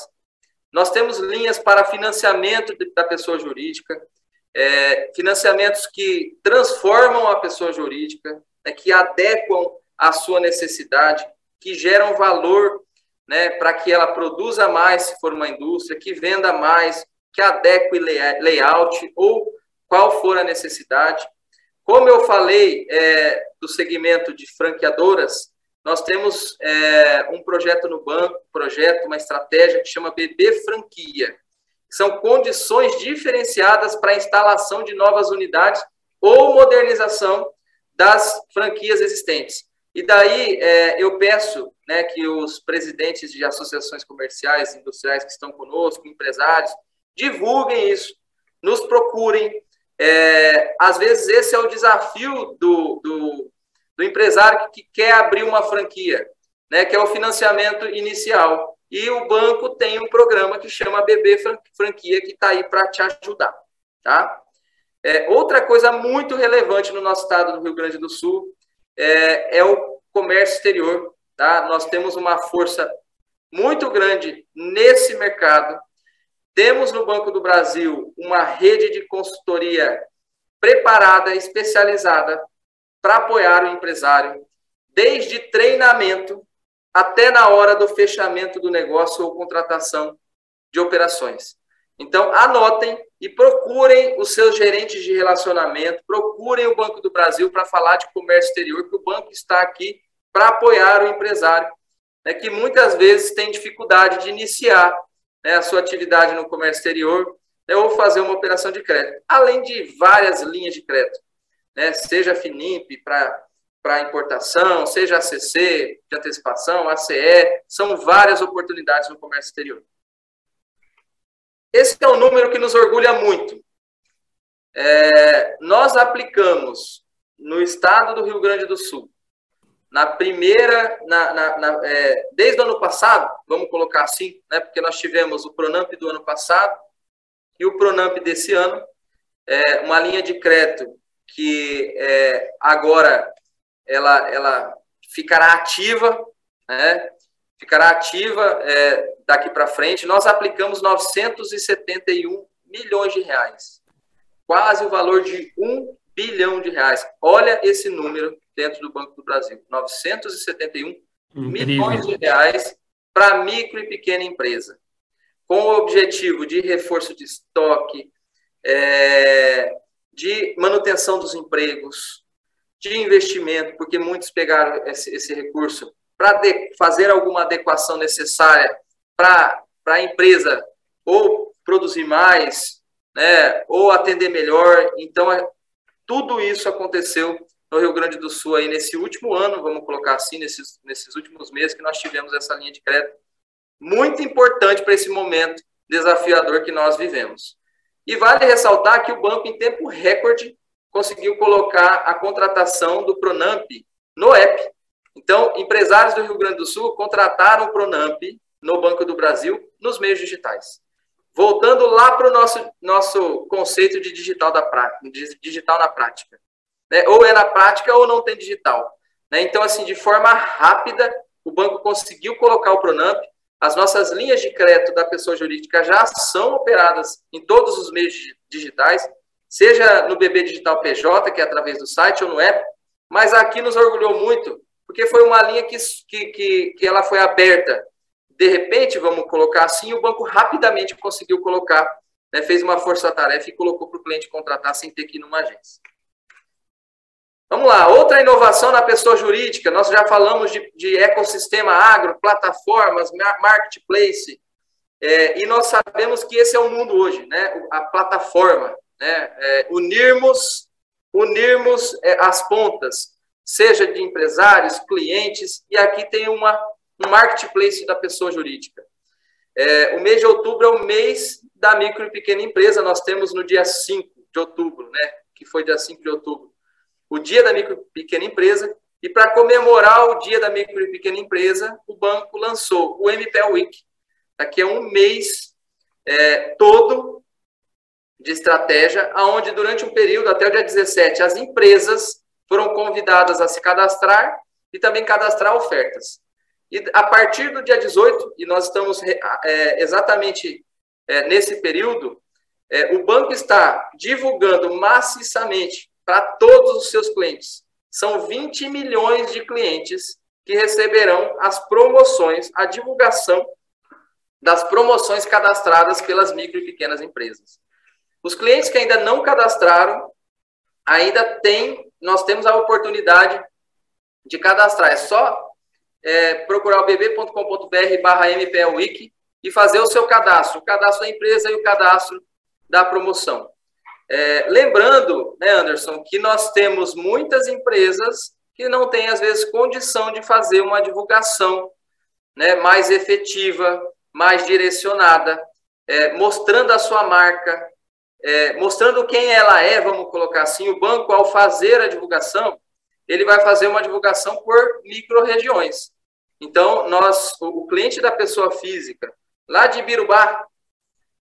Nós temos linhas para financiamento da pessoa jurídica, é, financiamentos que transformam a pessoa jurídica, né, que adequam à sua necessidade, que geram valor né, para que ela produza mais, se for uma indústria, que venda mais, que adeque layout ou qual for a necessidade. Como eu falei é, do segmento de franqueadoras, nós temos é, um projeto no banco, projeto, uma estratégia que chama BB Franquia. São condições diferenciadas para a instalação de novas unidades ou modernização das franquias existentes. E daí é, eu peço né, que os presidentes de associações comerciais, industriais que estão conosco, empresários, divulguem isso, nos procurem. É, às vezes esse é o desafio do, do, do empresário que, que quer abrir uma franquia, né, que é o financiamento inicial. E o banco tem um programa que chama BB Franquia, que está aí para te ajudar. Tá? É, outra coisa muito relevante no nosso estado do Rio Grande do Sul é, é o comércio exterior. Tá? Nós temos uma força muito grande nesse mercado. Temos no Banco do Brasil uma rede de consultoria preparada, especializada para apoiar o empresário, desde treinamento até na hora do fechamento do negócio ou contratação de operações. Então, anotem e procurem os seus gerentes de relacionamento, procurem o Banco do Brasil para falar de comércio exterior, que o banco está aqui para apoiar o empresário, né, que muitas vezes tem dificuldade de iniciar né, a sua atividade no comércio exterior né, ou fazer uma operação de crédito, além de várias linhas de crédito. né, seja FINIMP para importação, seja a CC de antecipação, a CE, são várias oportunidades no comércio exterior. Esse é um número que nos orgulha muito. É, nós aplicamos no estado do Rio Grande do Sul, na primeira, na, na, na, é, desde o ano passado, vamos colocar assim, né, porque nós tivemos o Pronamp do ano passado e o Pronamp desse ano, é, uma linha de crédito que é, agora ela, ela ficará ativa, né, ficará ativa é, daqui para frente. Nós aplicamos 971 milhões de reais, quase o valor de um bilhão de reais. Olha esse número dentro do Banco do Brasil: 971 Incrível. milhões de reais para micro e pequena empresa, com o objetivo de reforço de estoque, é, de manutenção dos empregos, de investimento, porque muitos pegaram esse, esse recurso para fazer alguma adequação necessária para a empresa ou produzir mais, né, ou atender melhor. Então, é, tudo isso aconteceu no Rio Grande do Sul aí nesse último ano, vamos colocar assim, nesses, nesses últimos meses que nós tivemos essa linha de crédito muito importante para esse momento desafiador que nós vivemos. E vale ressaltar que o banco, em tempo recorde, conseguiu colocar a contratação do Pronamp no app, então, empresários do Rio Grande do Sul contrataram o Pronamp no Banco do Brasil nos meios digitais. Voltando lá para o nosso, nosso conceito de digital, da prática, digital na prática. Né? Ou é na prática ou não tem digital. Né? Então, assim, de forma rápida, o banco conseguiu colocar o Pronamp. As nossas linhas de crédito da pessoa jurídica já são operadas em todos os meios digitais, seja no BB Digital PJ, que é através do site, ou no app. Mas aqui nos orgulhou muito porque foi uma linha que, que, que, ela foi aberta. De repente, vamos colocar assim, o banco rapidamente conseguiu colocar, né, fez uma força-tarefa e colocou para o cliente contratar sem ter que ir numa agência. Vamos lá, outra inovação na pessoa jurídica, nós já falamos de, de ecossistema agro, plataformas, marketplace, é, e nós sabemos que esse é o mundo hoje, né? A plataforma, né? É, unirmos, unirmos é, as pontas, seja de empresários, clientes, e aqui tem uma, um marketplace da pessoa jurídica. É, o mês de outubro é o mês da micro e pequena empresa, nós temos no dia 5 de outubro, né, que foi dia 5 de outubro, o dia da micro e pequena empresa, e para comemorar o dia da micro e pequena empresa, o banco lançou o MPL Week, daqui a um mês é, todo de estratégia, aonde durante um período, até o dia 17, as empresas foram convidadas a se cadastrar e também cadastrar ofertas. E a partir do dia 18, e nós estamos é, exatamente é, nesse período, é, o banco está divulgando maciçamente para todos os seus clientes. São 20 milhões de clientes que receberão as promoções, a divulgação das promoções cadastradas pelas micro e pequenas empresas. Os clientes que ainda não cadastraram ainda têm nós temos a oportunidade de cadastrar. É só é, procurar o bb.com.br barra MPLWiki e fazer o seu cadastro, o cadastro da empresa e o cadastro da promoção. É, lembrando, né, Anderson, que nós temos muitas empresas que não têm, às vezes, condição de fazer uma divulgação né, mais efetiva, mais direcionada, é, mostrando a sua marca, é, mostrando quem ela é, vamos colocar assim, o banco, ao fazer a divulgação, ele vai fazer uma divulgação por micro-regiões. Então, nós, o cliente da pessoa física, lá de Birubá,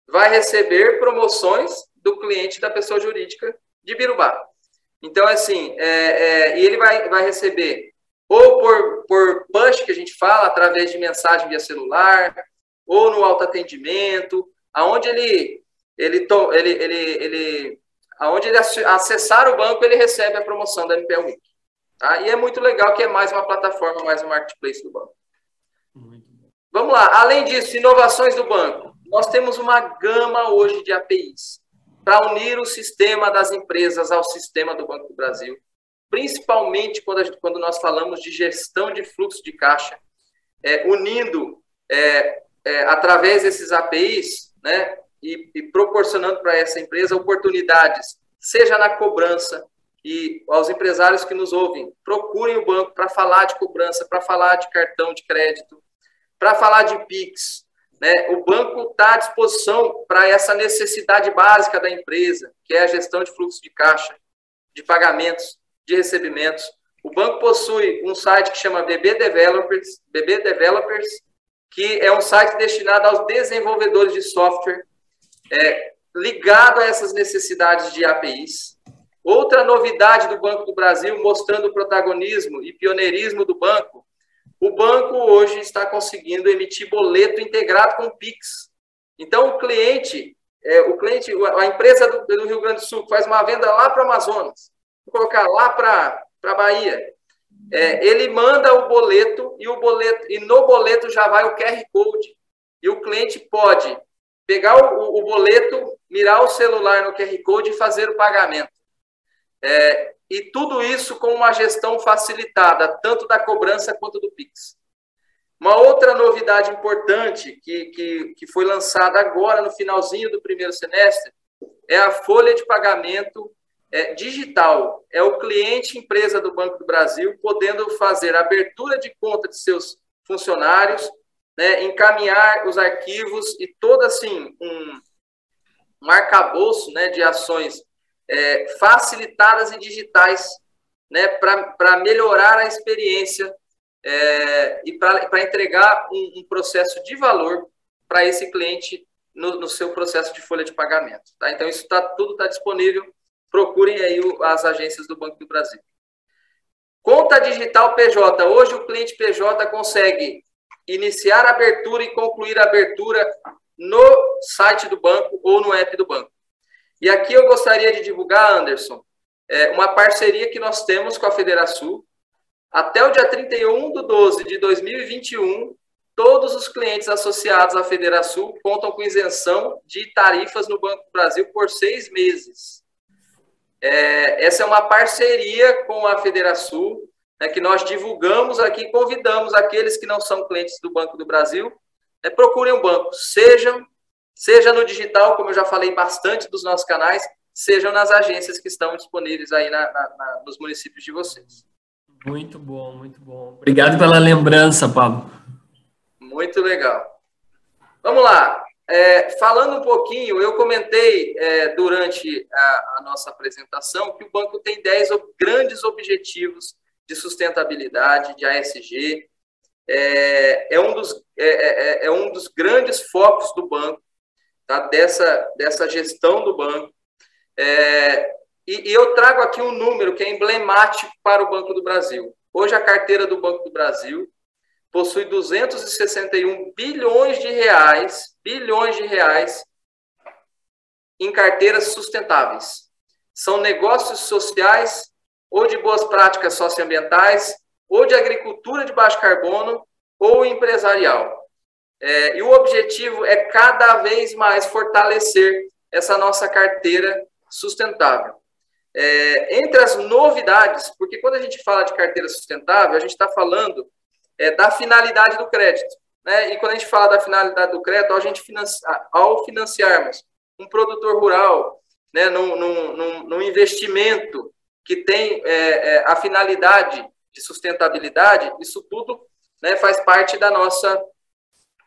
vai receber promoções do cliente da pessoa jurídica de Birubá. Então, assim, é, é, e ele vai, vai receber ou por, por push, que a gente fala, através de mensagem via celular, ou no autoatendimento, aonde ele ele, ele, ele, ele aonde ele acessar o banco, ele recebe a promoção da MPL Week. Tá? E é muito legal que é mais uma plataforma, mais um marketplace do banco. Vamos lá. Além disso, inovações do banco. Nós temos uma gama hoje de APIs para unir o sistema das empresas ao sistema do Banco do Brasil, principalmente quando, gente, quando nós falamos de gestão de fluxo de caixa, é, unindo é, é, através desses APIs, né, e, e proporcionando para essa empresa oportunidades, seja na cobrança, e aos empresários que nos ouvem, procurem o banco para falar de cobrança, para falar de cartão de crédito, para falar de PIX. Né? O banco está à disposição para essa necessidade básica da empresa, que é a gestão de fluxo de caixa, de pagamentos, de recebimentos. O banco possui um site que chama BB Developers, BB Developers, que é um site destinado aos desenvolvedores de software, é, ligado a essas necessidades de APIs. Outra novidade do Banco do Brasil, mostrando o protagonismo e pioneirismo do banco, o banco hoje está conseguindo emitir boleto integrado com o Pix. Então, o cliente, é, o cliente, a empresa do, do, Rio Grande do Sul faz uma venda lá para Amazonas, vou colocar lá para a Bahia, é, ele manda o boleto e o boleto e no boleto já vai o QR Code e o cliente pode pegar o, o boleto, mirar o celular no QR Code e fazer o pagamento. É, e tudo isso com uma gestão facilitada, tanto da cobrança quanto do PIX. Uma outra novidade importante que, que, que foi lançada agora no finalzinho do primeiro semestre é a folha de pagamento é, digital. É o cliente empresa do Banco do Brasil podendo fazer a abertura de conta de seus funcionários, né, encaminhar os arquivos e todo assim um, um arcabouço né, de ações é, facilitadas e digitais né, para melhorar a experiência é, e para entregar um, um, processo de valor para esse cliente no, no, seu processo de folha de pagamento. Tá? Então, isso tá, tudo está disponível. Procurem aí as agências do Banco do Brasil. Conta digital PJ. Hoje o cliente PJ consegue iniciar a abertura e concluir a abertura no site do banco ou no app do banco. E aqui eu gostaria de divulgar, Anderson, é, uma parceria que nós temos com a Federação. Até o dia 31 de 12 de 2021, todos os clientes associados à Federação contam com isenção de tarifas no Banco do Brasil por seis meses. É, essa é uma parceria com a Federação, né, que nós divulgamos aqui, convidamos aqueles que não são clientes do Banco do Brasil, é, procurem o banco, sejam seja no digital, como eu já falei bastante dos nossos canais, sejam nas agências que estão disponíveis aí na, na, na, nos municípios de vocês. Muito bom, muito bom. Obrigado pela lembrança, Pablo. Muito legal. Vamos lá. É, falando um pouquinho, eu comentei é, durante a, a, nossa apresentação que o banco tem 10 grandes objetivos de sustentabilidade, de ASG. É, é um, dos, é, é, é um dos grandes focos do banco tá? dessa, dessa gestão do banco. É, e, e, eu trago aqui um número que é emblemático para o Banco do Brasil. Hoje, a carteira do Banco do Brasil possui 261 bilhões de reais, bilhões de reais, em carteiras sustentáveis. São negócios sociais ou de boas práticas socioambientais, ou de agricultura de baixo carbono, ou empresarial. É, e o objetivo é cada vez mais fortalecer essa nossa carteira sustentável. É, entre as novidades, porque quando a gente fala de carteira sustentável, a gente está falando é, da finalidade do crédito. Né? E quando a gente fala da finalidade do crédito, a gente financia, ao financiarmos um produtor rural né, num, num, num investimento que tem é, é, a finalidade de sustentabilidade, isso tudo né, faz parte da nossa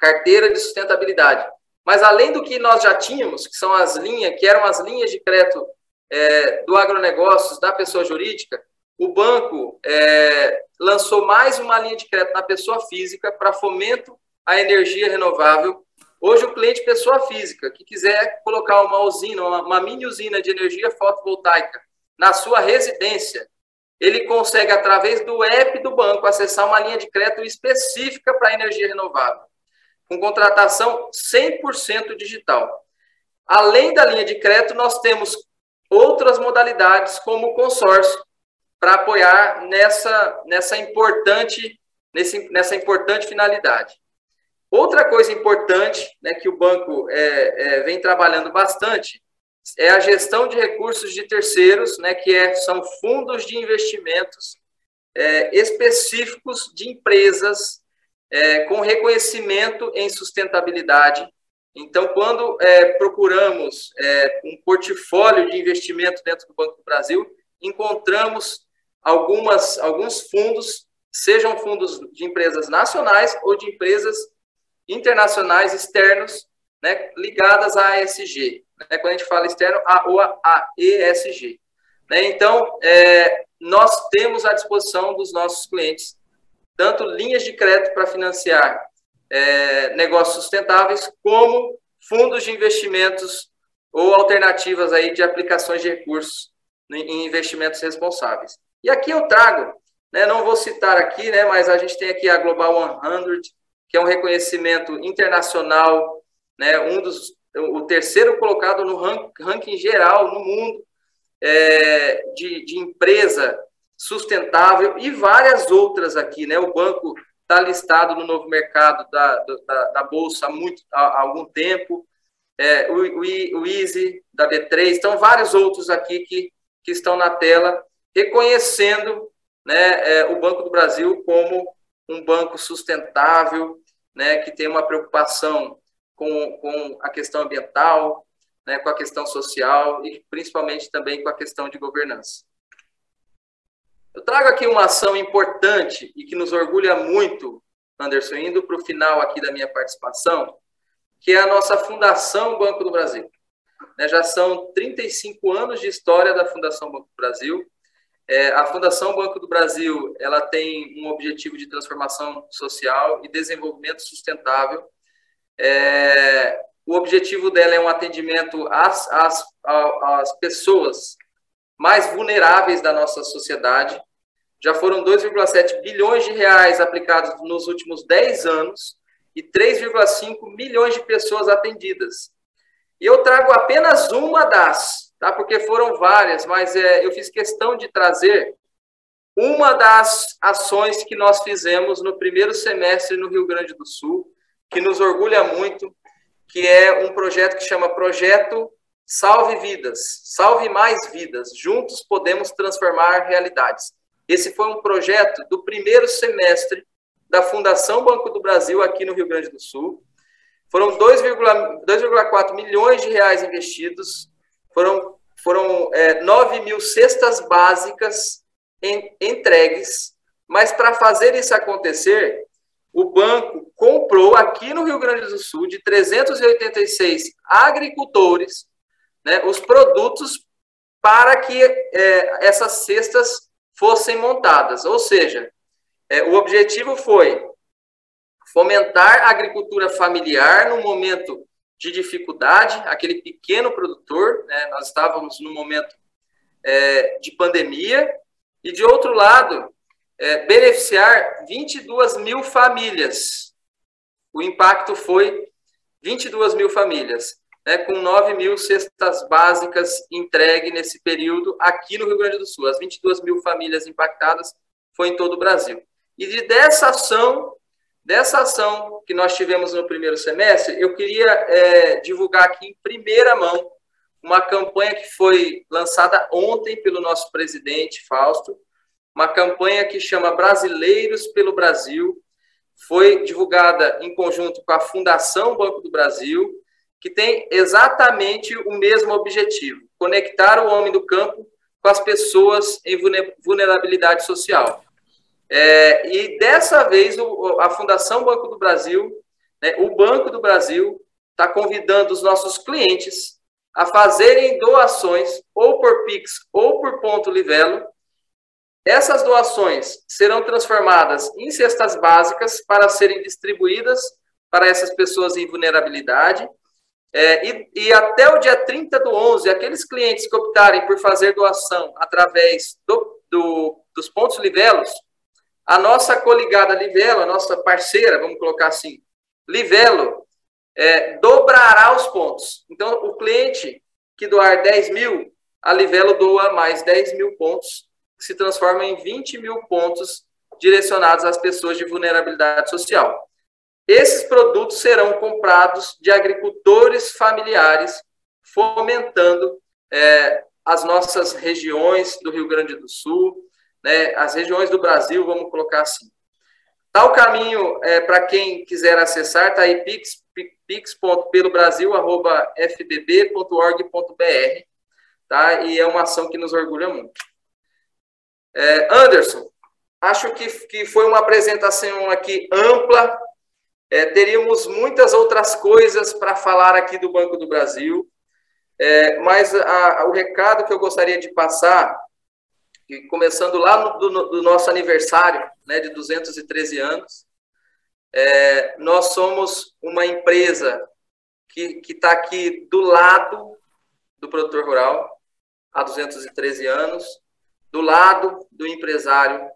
carteira de sustentabilidade. Mas além do que nós já tínhamos, que são as linhas, que eram as linhas de crédito é, do agronegócios, da pessoa jurídica, o banco é, lançou mais uma linha de crédito na pessoa física para fomento à energia renovável. Hoje, o cliente pessoa física que quiser colocar uma usina, uma, uma mini usina de energia fotovoltaica na sua residência, ele consegue, através do app do banco, acessar uma linha de crédito específica para energia renovável com contratação 100% digital. Além da linha de crédito, nós temos outras modalidades, como consórcio, para apoiar nessa, nessa, importante, nesse, nessa importante finalidade. Outra coisa importante né, que o banco é, é, vem trabalhando bastante é a gestão de recursos de terceiros, né, que é, são fundos de investimentos é, específicos de empresas é, com reconhecimento em sustentabilidade. Então, quando é, procuramos é, um portfólio de investimento dentro do Banco do Brasil, encontramos algumas, alguns fundos, sejam fundos de empresas nacionais ou de empresas internacionais externos, né, ligadas à ESG. Né, quando a gente fala externo, a, ou a, a ESG. Né, então, é, nós temos à disposição dos nossos clientes tanto linhas de crédito para financiar é, negócios sustentáveis, como fundos de investimentos ou alternativas aí de aplicações de recursos em investimentos responsáveis. E aqui eu trago, né, não vou citar aqui, né, mas a gente tem aqui a Global 100, que é um reconhecimento internacional, né, um dos, o terceiro colocado no ranking geral no mundo é, de, de empresa sustentável e várias outras aqui, né? O banco está listado no novo mercado da, da, da Bolsa há, muito, há algum tempo, é, o, o, o Easy da B3, então vários outros aqui que, que estão na tela, reconhecendo né, é, o Banco do Brasil como um banco sustentável, né, que tem uma preocupação com, com a questão ambiental, né, com a questão social e principalmente também com a questão de governança. Eu trago aqui uma ação importante e que nos orgulha muito, Anderson, indo para o final aqui da minha participação, que é a nossa Fundação Banco do Brasil. Né, já são 35 anos de história da Fundação Banco do Brasil. É, a Fundação Banco do Brasil ela tem um objetivo de transformação social e desenvolvimento sustentável. É, o objetivo dela é um atendimento às, às, às pessoas mais vulneráveis da nossa sociedade. Já foram 2,7 bilhões de reais aplicados nos últimos 10 anos e 3,5 milhões de pessoas atendidas. E eu trago apenas uma das, tá? Porque foram várias, mas é, eu fiz questão de trazer uma das ações que nós fizemos no primeiro semestre no Rio Grande do Sul, que nos orgulha muito, que é um projeto que chama Projeto Salve Vidas, Salve Mais Vidas. Juntos podemos transformar realidades. Esse foi um projeto do primeiro semestre da Fundação Banco do Brasil aqui no Rio Grande do Sul. Foram 2,4 milhões de reais investidos, foram, foram é, 9 mil cestas básicas em, entregues, mas para fazer isso acontecer, o banco comprou aqui no Rio Grande do Sul, de 386 agricultores, né, os produtos para que é, essas cestas fossem montadas. Ou seja, é, o objetivo foi fomentar a agricultura familiar no momento de dificuldade, aquele pequeno produtor, né, nós estávamos no momento é, de pandemia, e de outro lado, é, beneficiar 22 mil famílias. O impacto foi 22 mil famílias né, com 9 mil cestas básicas entregue nesse período aqui no Rio Grande do Sul. As 22 mil famílias impactadas foi em todo o Brasil. E de, dessa ação, dessa ação que nós tivemos no primeiro semestre, eu queria é, divulgar aqui em primeira mão uma campanha que foi lançada ontem pelo nosso presidente Fausto, uma campanha que chama Brasileiros pelo Brasil, foi divulgada em conjunto com a Fundação Banco do Brasil que tem exatamente o mesmo objetivo: conectar o homem do campo com as pessoas em vulnerabilidade social. É, e dessa vez, o, a Fundação Banco do Brasil, né, o Banco do Brasil, está convidando os nossos clientes a fazerem doações, ou por Pix ou por ponto Livelo. Essas doações serão transformadas em cestas básicas para serem distribuídas para essas pessoas em vulnerabilidade é, e, e, até o dia 30 do 11, aqueles clientes que optarem por fazer doação através do, do, dos pontos Livelos, a nossa coligada Livelo, a nossa parceira, vamos colocar assim, Livelo, é, dobrará os pontos. Então, o cliente que doar 10 mil, a Livelo doa mais 10 mil pontos, que se transforma em 20 mil pontos direcionados às pessoas de vulnerabilidade social. Esses produtos serão comprados de agricultores familiares, fomentando é, as nossas regiões do Rio Grande do Sul, né, as regiões do Brasil, vamos colocar assim. Tá o caminho é, para quem quiser acessar, tá aí pix, pix.pelobrasil.fbb.org.br, tá? E é uma ação que nos orgulha muito. É, Anderson, acho que, que foi uma apresentação aqui ampla. É, teríamos muitas outras coisas para falar aqui do Banco do Brasil, é, mas a, a, o recado que eu gostaria de passar, começando lá no, do, do nosso aniversário, né, de 213 anos, é, nós somos uma empresa que está aqui do lado do produtor rural há 213 anos, do lado do empresário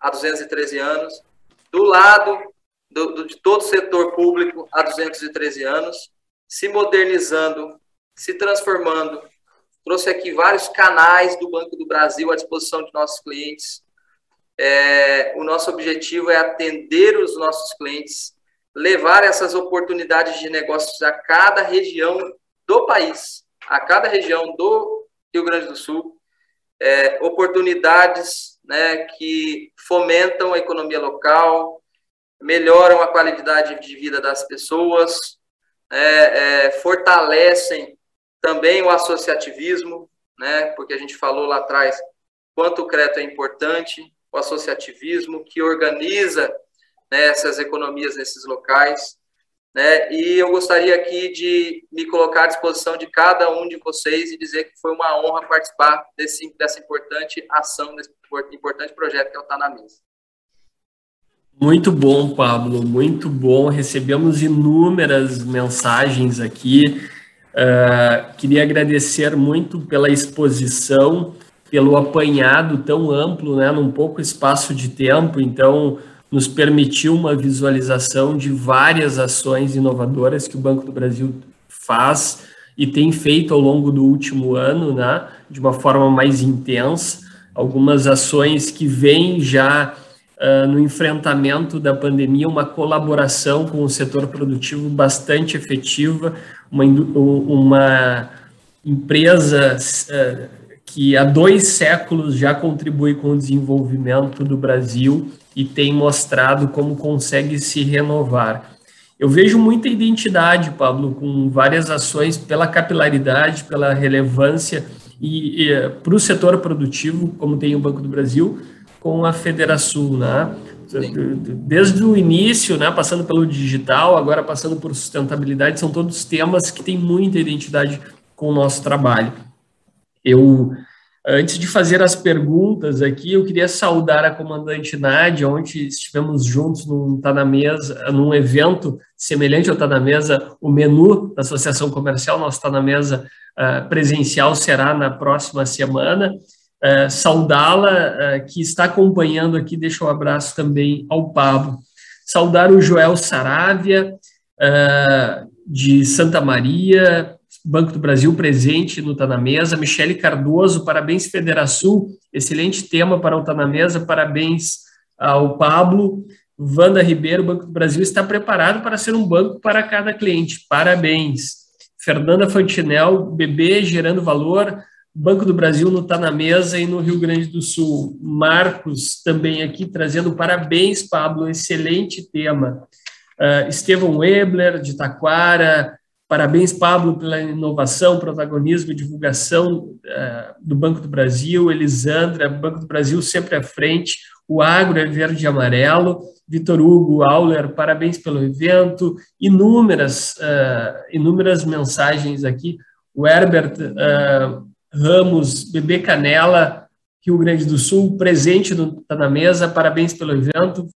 há 213 anos, do lado do, do, de todo o setor público há 213 anos, se modernizando, se transformando. Trouxe aqui vários canais do Banco do Brasil à disposição de nossos clientes. É, o nosso objetivo é atender os nossos clientes, levar essas oportunidades de negócios a cada região do país, a cada região do Rio Grande do Sul, é, oportunidades né, que fomentam a economia local, melhoram a qualidade de vida das pessoas, é, é, fortalecem também o associativismo, né, porque a gente falou lá atrás quanto o crédito é importante, o associativismo que organiza né, essas economias nesses locais. Né? E eu gostaria aqui de me colocar à disposição de cada um de vocês e dizer que foi uma honra participar desse, dessa importante ação, desse importante projeto que é o Tá na Mesa. Muito bom, Pablo, muito bom. Recebemos inúmeras mensagens aqui. Uh, queria agradecer muito pela exposição, pelo apanhado tão amplo, né, num pouco espaço de tempo. Então, nos permitiu uma visualização de várias ações inovadoras que o Banco do Brasil faz e tem feito ao longo do último ano, né, de uma forma mais intensa. Algumas ações que vêm já uh, no enfrentamento da pandemia, uma colaboração com o setor produtivo bastante efetiva, uma, uma empresa uh, que há dois séculos já contribui com o desenvolvimento do Brasil e tem mostrado como consegue se renovar. Eu vejo muita identidade, Pablo, com várias ações pela capilaridade, pela relevância e, e para o setor produtivo, como tem o Banco do Brasil, com a Federação, né? Desde o início, né, passando pelo digital, agora passando por sustentabilidade, são todos temas que têm muita identidade com o nosso trabalho. Eu Antes de fazer as perguntas aqui, eu queria saudar a comandante Nádia, onde estivemos juntos num Tá na Mesa, num evento semelhante ao Tá na Mesa, o menu da Associação Comercial, nosso Tá na Mesa uh, presencial será na próxima semana. Uh, Saudá-la, uh, que está acompanhando aqui, deixa um abraço também ao Pablo. Saudar o Joel Saravia, de Santa Maria, Banco do Brasil presente no Tá na Mesa. Michele Cardoso, parabéns Federação, excelente tema para o Tá na Mesa, parabéns ao Pablo. Wanda Ribeiro, Banco do Brasil está preparado para ser um banco para cada cliente. Parabéns. Fernanda Fantinel, bebê gerando valor. Banco do Brasil no Tá na Mesa e no Rio Grande do Sul. Marcos também aqui trazendo parabéns, Pablo, excelente tema. Uh, Estevão Webler, de Taquara, Parabéns, Pablo, pela inovação, protagonismo e divulgação uh, do Banco do Brasil. Elisandra, Banco do Brasil sempre à frente. O agro é verde e amarelo. Vitor Hugo Auler, parabéns pelo evento. Inúmeras, uh, inúmeras mensagens aqui. O Herbert uh, Ramos, Bebê Canela, Rio Grande do Sul, presente no, tá na mesa. Parabéns pelo evento.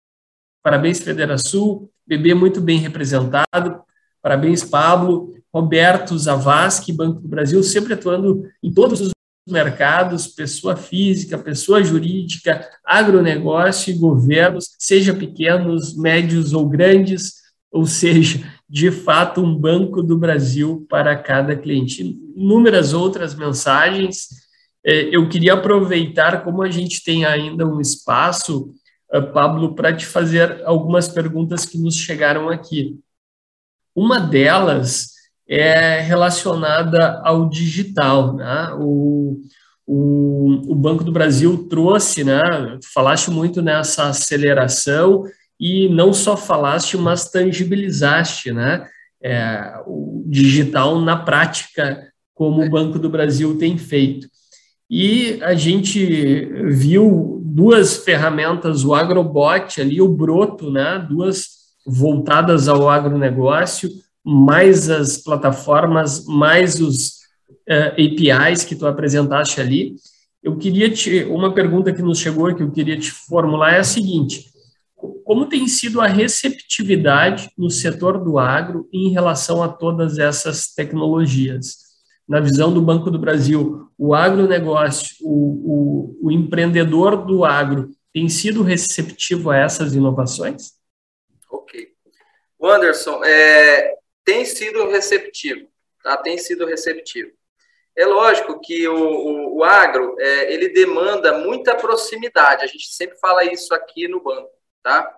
Parabéns, Federação. Bebê muito bem representado. Parabéns, Pablo. Roberto Zavascki, Banco do Brasil, sempre atuando em todos os mercados, pessoa física, pessoa jurídica, agronegócio e governos, seja pequenos, médios ou grandes, ou seja, de fato, um Banco do Brasil para cada cliente. Inúmeras outras mensagens. É, eu queria aproveitar, como a gente tem ainda um espaço, é, Pablo, para te fazer algumas perguntas que nos chegaram aqui. Uma delas é relacionada ao digital. Né? O, o, o Banco do Brasil trouxe, né? falaste muito nessa aceleração e não só falaste, mas tangibilizaste né? É, o digital na prática, como o Banco do Brasil tem feito. E a gente viu duas ferramentas, o Agrobot ali, o Broto, né, duas voltadas ao agronegócio, mais as plataformas, mais os uh, APIs que tu apresentaste ali. Eu queria te, uma pergunta que nos chegou que eu queria te formular é a seguinte: como tem sido a receptividade no setor do agro em relação a todas essas tecnologias? Na visão do Banco do Brasil, o agronegócio, o, o, o empreendedor do agro tem sido receptivo a essas inovações? Ok. Anderson, é, tem sido receptivo, tá? tem sido receptivo. É lógico que o, o, o agro, é, ele demanda muita proximidade, a gente sempre fala isso aqui no banco, tá?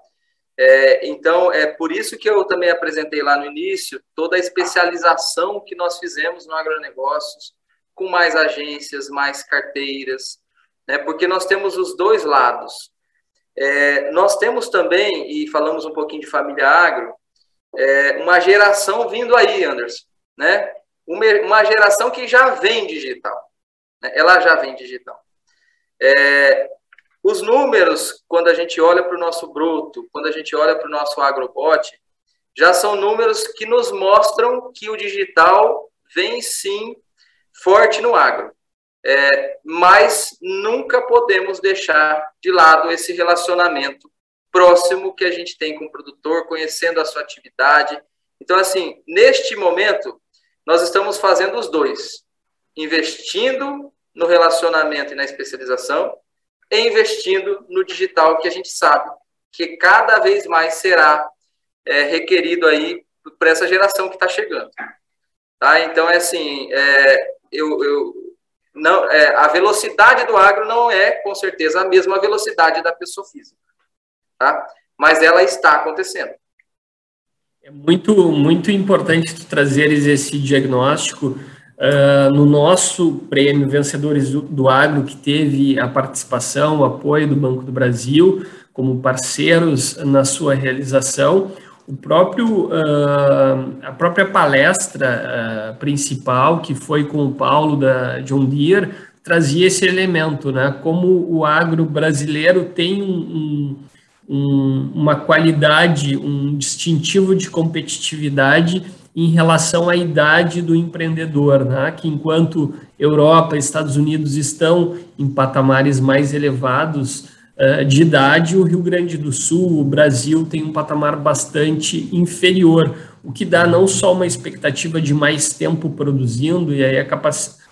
É, então, é por isso que eu também apresentei lá no início toda a especialização que nós fizemos no agronegócios, com mais agências, mais carteiras, né? porque nós temos os dois lados. É, nós temos também, e falamos um pouquinho de família agro, é, uma geração vindo aí, Anderson, né? uma, uma geração que já vem digital. Né? Ela já vem digital. É, os números, quando a gente olha para o nosso bruto, quando a gente olha para o nosso agrobot, já são números que nos mostram que o digital vem sim forte no agro. É, mas nunca podemos deixar de lado esse relacionamento próximo que a gente tem com o produtor, conhecendo a sua atividade. Então, assim, neste momento, nós estamos fazendo os dois, investindo no relacionamento e na especialização e investindo no digital, que a gente sabe que cada vez mais será é, requerido aí para essa geração que está chegando. Tá? Então, é assim, é, eu, eu, não, é, a velocidade do agro não é, com certeza, a mesma velocidade da pessoa física. Tá? Mas ela está acontecendo. É muito, muito importante tu trazeres esse diagnóstico. Uh, no nosso prêmio Vencedores do, do, Agro, que teve a participação, o apoio do Banco do Brasil, como parceiros na sua realização, o próprio, uh, a própria palestra uh, principal, que foi com o Paulo da John Deere, trazia esse elemento, né? Como o agro brasileiro tem um, um, uma qualidade, um distintivo de competitividade em relação à idade do empreendedor, né? que enquanto Europa e Estados Unidos estão em patamares mais elevados uh, de idade, o Rio Grande do Sul, o Brasil tem um patamar bastante inferior, o que dá não só uma expectativa de mais tempo produzindo e aí a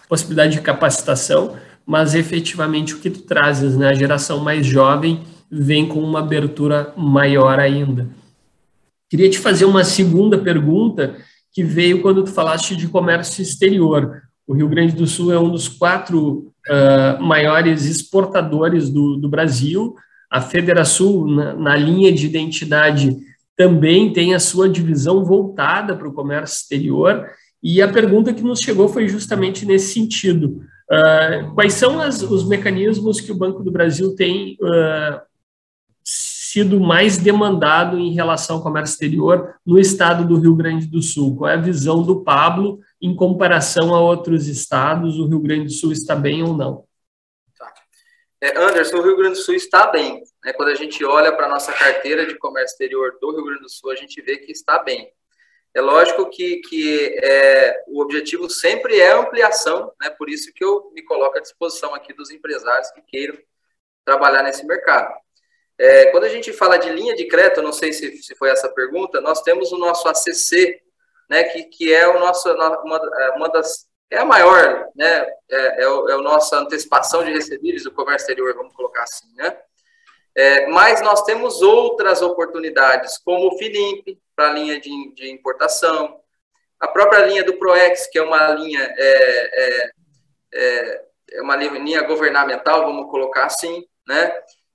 possibilidade de capacitação, mas efetivamente o que tu trazes, né? a geração mais jovem vem com uma abertura maior ainda. Queria te fazer uma segunda pergunta que veio quando tu falaste de comércio exterior. O Rio Grande do Sul é um dos quatro uh, maiores exportadores do, do Brasil. A Federação, na, na linha de identidade, também tem a sua divisão voltada para o comércio exterior. E a pergunta que nos chegou foi justamente nesse sentido. Uh, quais são as, os mecanismos que o Banco do Brasil tem uh, sido mais demandado em relação ao comércio exterior no estado do Rio Grande do Sul? Qual é a visão do Pablo em comparação a outros estados? O Rio Grande do Sul está bem ou não? Tá. É, Anderson, o Rio Grande do Sul está bem. Né? Quando a gente olha para a nossa carteira de comércio exterior do Rio Grande do Sul, a gente vê que está bem. É lógico que, que é, o objetivo sempre é ampliação, né? por isso que eu me coloco à disposição aqui dos empresários que queiram trabalhar nesse mercado. É, quando a gente fala de linha de crédito, não sei se, se foi essa pergunta, nós temos o nosso ACC, né, que, que é o nosso, uma, é, uma das, é a maior, né, é, é, o, é a nossa antecipação de recebíveis do comércio exterior, vamos colocar assim, né. É, mas nós temos outras oportunidades, como o FILIMP, para a linha de, de importação, a própria linha do PROEX, que é uma linha, é, é, é, é uma linha governamental, vamos colocar assim, né,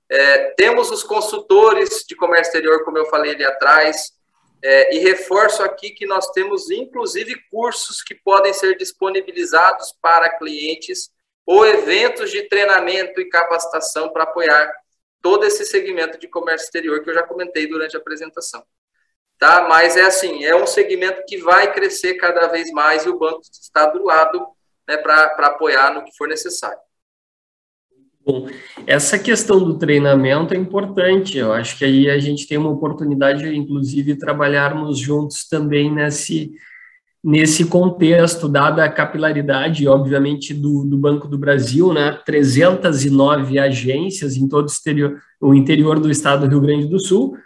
é, temos os consultores de comércio exterior, como eu falei ali atrás, é, e reforço aqui que nós temos, inclusive, cursos que podem ser disponibilizados para clientes ou eventos de treinamento e capacitação para apoiar todo esse segmento de comércio exterior que eu já comentei durante a apresentação. Tá? Mas é assim, é um segmento que vai crescer cada vez mais e o banco está do lado né, para apoiar no que for necessário. Bom, essa questão do treinamento é importante. Eu acho que aí a gente tem uma oportunidade, inclusive, trabalharmos juntos também nesse, nesse contexto, dada a capilaridade, obviamente, do, do Banco do Brasil, né? 309 agências em todo o, exterior, o interior do estado do Rio Grande do Sul,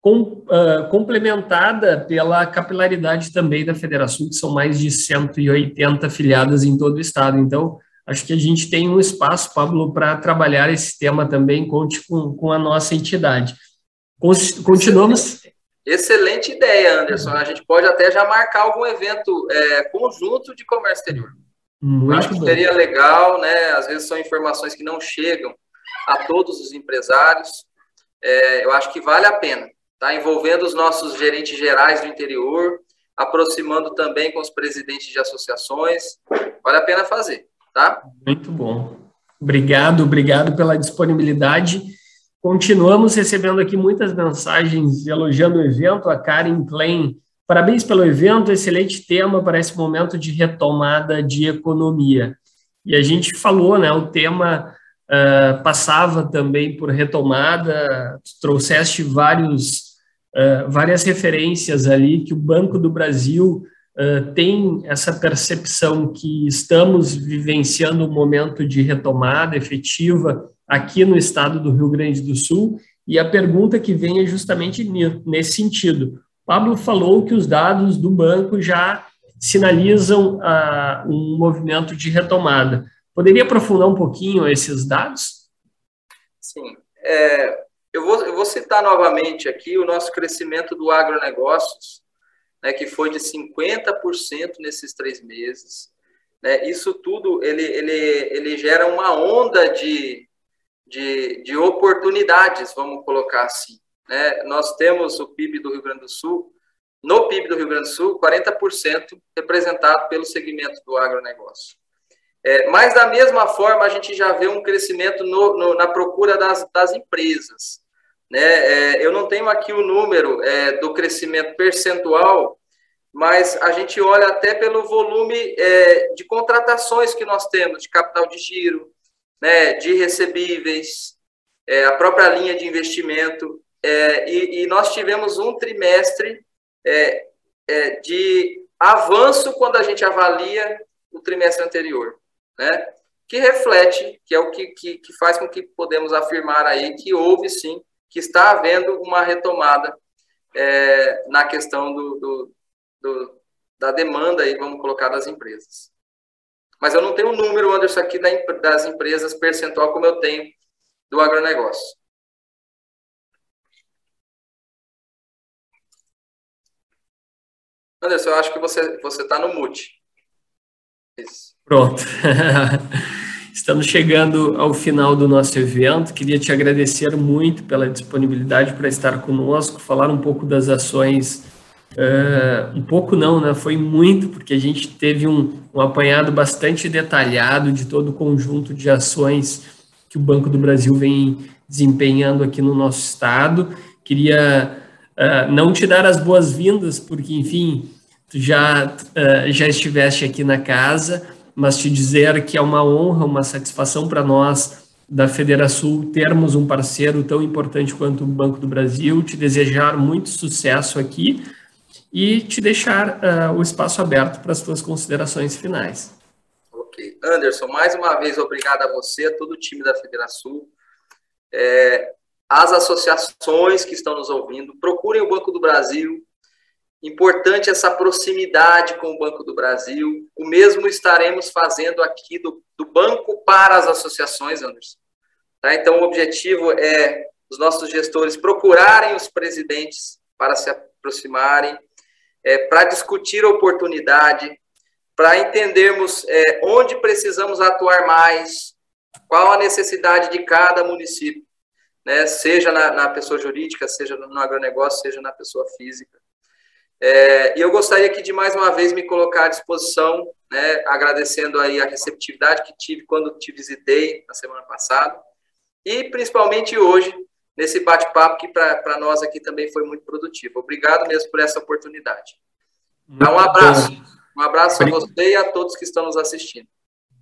com, uh, complementada pela capilaridade também da Federação, que são mais de 180 filiadas em todo o estado. Então, acho que a gente tem um espaço, Pablo, para trabalhar esse tema também, conte com, com a nossa entidade. Continuamos. Excelente ideia, Anderson. A gente pode até já marcar algum evento é, conjunto de comércio exterior. Muito acho que bom. seria legal, né? Às vezes são informações que não chegam a todos os empresários. É, eu acho que vale a pena. Tá envolvendo os nossos gerentes gerais do interior, aproximando também com os presidentes de associações. Vale a pena fazer tá? Muito bom. Obrigado, obrigado pela disponibilidade. Continuamos recebendo aqui muitas mensagens elogiando o evento. A Karen Klein, parabéns pelo evento, excelente tema para esse momento de retomada de economia. E a gente falou, né? O tema uh, passava também por retomada, trouxeste vários, uh, várias referências ali que o Banco do Brasil uh, tem essa percepção que estamos vivenciando um momento de retomada efetiva aqui no estado do Rio Grande do Sul, e a pergunta que vem é justamente nesse sentido. Pablo falou que os dados do banco já sinalizam uh, um movimento de retomada. Poderia aprofundar um pouquinho esses dados? Sim. É, eu, vou, eu vou citar novamente aqui o nosso crescimento do agronegócios, né, que foi de 50% nesses três meses. Né, isso tudo ele, ele, ele gera uma onda de, de, de oportunidades, vamos colocar assim. Né? Nós temos o PIB do Rio Grande do Sul, no PIB do Rio Grande do Sul, 40% representado pelo segmento do agronegócio. É, mas, da mesma forma, a gente já vê um crescimento no, no, na procura das, das empresas. Né? É, eu não tenho aqui o número é, do crescimento percentual, mas a gente olha até pelo volume é, de contratações que nós temos, de capital de giro, né, de recebíveis, é, a própria linha de investimento. É, e, e, nós tivemos um trimestre é, de avanço quando a gente avalia o trimestre anterior, né? que reflete, que é o que, que, que faz com que podemos afirmar aí que houve sim que está havendo uma retomada é, na questão do, do, do, da demanda, aí, vamos colocar, das empresas. Mas eu não tenho o número, Anderson, aqui das empresas percentual como eu tenho do agronegócio. Anderson, eu acho que você está no mute. Isso. Pronto. (laughs) Estamos chegando ao final do nosso evento. Queria te agradecer muito pela disponibilidade para estar conosco, falar um pouco das ações. Uh, um pouco não, né? Foi muito, porque a gente teve um, um apanhado bastante detalhado de todo o conjunto de ações que o Banco do Brasil vem desempenhando aqui no nosso estado. Queria uh, não te dar as boas-vindas, porque, enfim, tu já, uh, já estiveste aqui na casa, mas te dizer que é uma honra, uma satisfação para nós da Federação termos um parceiro tão importante quanto o Banco do Brasil, te desejar muito sucesso aqui e te deixar uh, o espaço aberto para as tuas considerações finais. Ok. Anderson, mais uma vez, obrigado a você, a todo o time da Federação, é, as associações que estão nos ouvindo, procurem o Banco do Brasil, Importante essa proximidade com o Banco do Brasil. O mesmo estaremos fazendo aqui do, do banco para as associações, Anderson. Tá? Então, o objetivo é os nossos gestores procurarem os presidentes para se aproximarem, é, para discutir oportunidade, para entendermos é, onde precisamos atuar mais, qual a necessidade de cada município, né? seja na, na pessoa jurídica, seja no agronegócio, seja na pessoa física. É, e eu gostaria aqui de mais uma vez me colocar à disposição, né, agradecendo aí a receptividade que tive quando te visitei na semana passada, e principalmente hoje, nesse bate-papo que para nós aqui também foi muito produtivo. Obrigado mesmo por essa oportunidade. Então, um abraço. Um abraço a você e a todos que estão nos assistindo.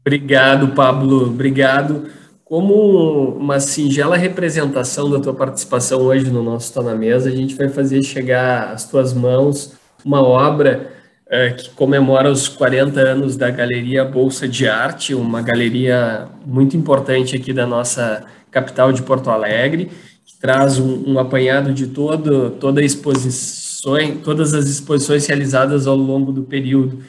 Obrigado, Pablo. Obrigado como uma singela representação da tua participação hoje no nosso Está na Mesa, a gente vai fazer chegar às tuas mãos uma obra uh, que comemora os 40 anos da Galeria Bolsa de Arte, uma galeria muito importante aqui da nossa capital de Porto Alegre, que traz um, um apanhado de todo, toda exposição, todas as exposições realizadas ao longo do período.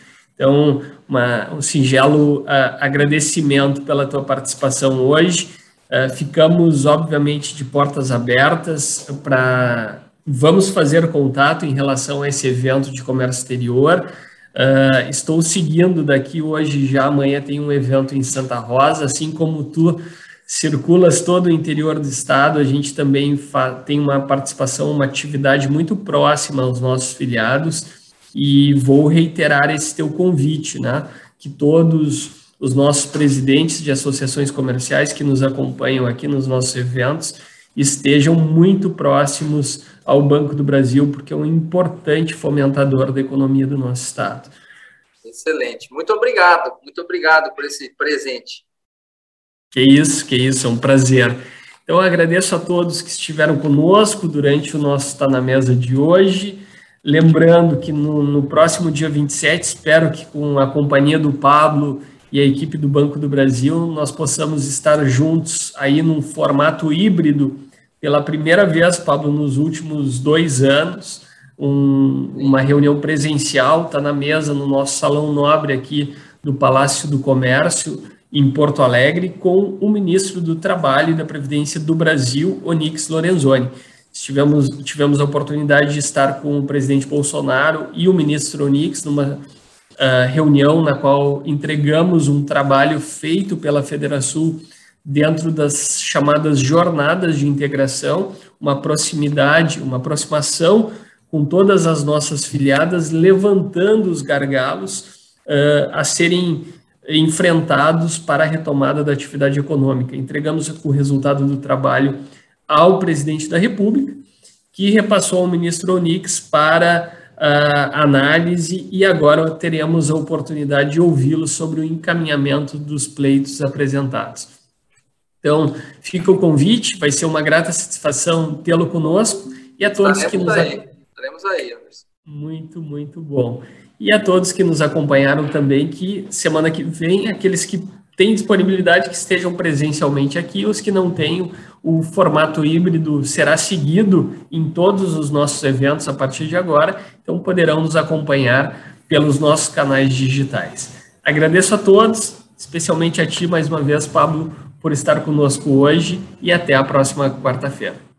Então, uma, um singelo uh, agradecimento pela tua participação hoje. Uh, ficamos, obviamente, de portas abertas para. Vamos fazer contato em relação a esse evento de comércio exterior. Uh, estou seguindo daqui hoje, já amanhã tem um evento em Santa Rosa, assim como tu circulas todo o interior do estado, a gente também tem uma participação, uma atividade muito próxima aos nossos filiados e vou reiterar esse teu convite, né? Que todos os nossos presidentes de associações comerciais que nos acompanham aqui nos nossos eventos estejam muito próximos ao Banco do Brasil, porque é um importante fomentador da economia do nosso estado. Excelente. Muito obrigado, muito obrigado por esse presente. Que isso, que isso, é um prazer. Então, agradeço a todos que estiveram conosco durante o nosso Está na Mesa de hoje. Lembrando que no, no, próximo dia 27, espero que com a companhia do Pablo e a equipe do Banco do Brasil, nós possamos estar juntos aí num formato híbrido pela primeira vez, Pablo, nos últimos dois anos, um, uma reunião presencial, está na mesa no nosso salão nobre aqui do Palácio do Comércio, em Porto Alegre, com o ministro do Trabalho e da Previdência do Brasil, Onix Lorenzoni. Tivemos, tivemos a oportunidade de estar com o presidente Bolsonaro e o ministro Onix numa uh, reunião na qual entregamos um trabalho feito pela Federação dentro das chamadas jornadas de integração, uma proximidade, uma aproximação com todas as nossas filiadas, levantando os gargalos uh, a serem enfrentados para a retomada da atividade econômica. Entregamos o resultado do trabalho ao presidente da República, que repassou ao ministro Onix para uh, análise e agora teremos a oportunidade de ouvi-lo sobre o encaminhamento dos pleitos apresentados. Então, fica o convite, vai ser uma grata satisfação tê-lo conosco e a todos Estaremos que nos aí. Estaremos aí, Anderson. Muito, muito bom. E a todos que nos acompanharam também, que semana que vem, aqueles que têm disponibilidade que estejam presencialmente aqui, os que não tenham, o formato híbrido será seguido em todos os nossos eventos a partir de agora, então poderão nos acompanhar pelos nossos canais digitais. Agradeço a todos, especialmente a ti mais uma vez, Pablo, por estar conosco hoje e até a próxima quarta-feira.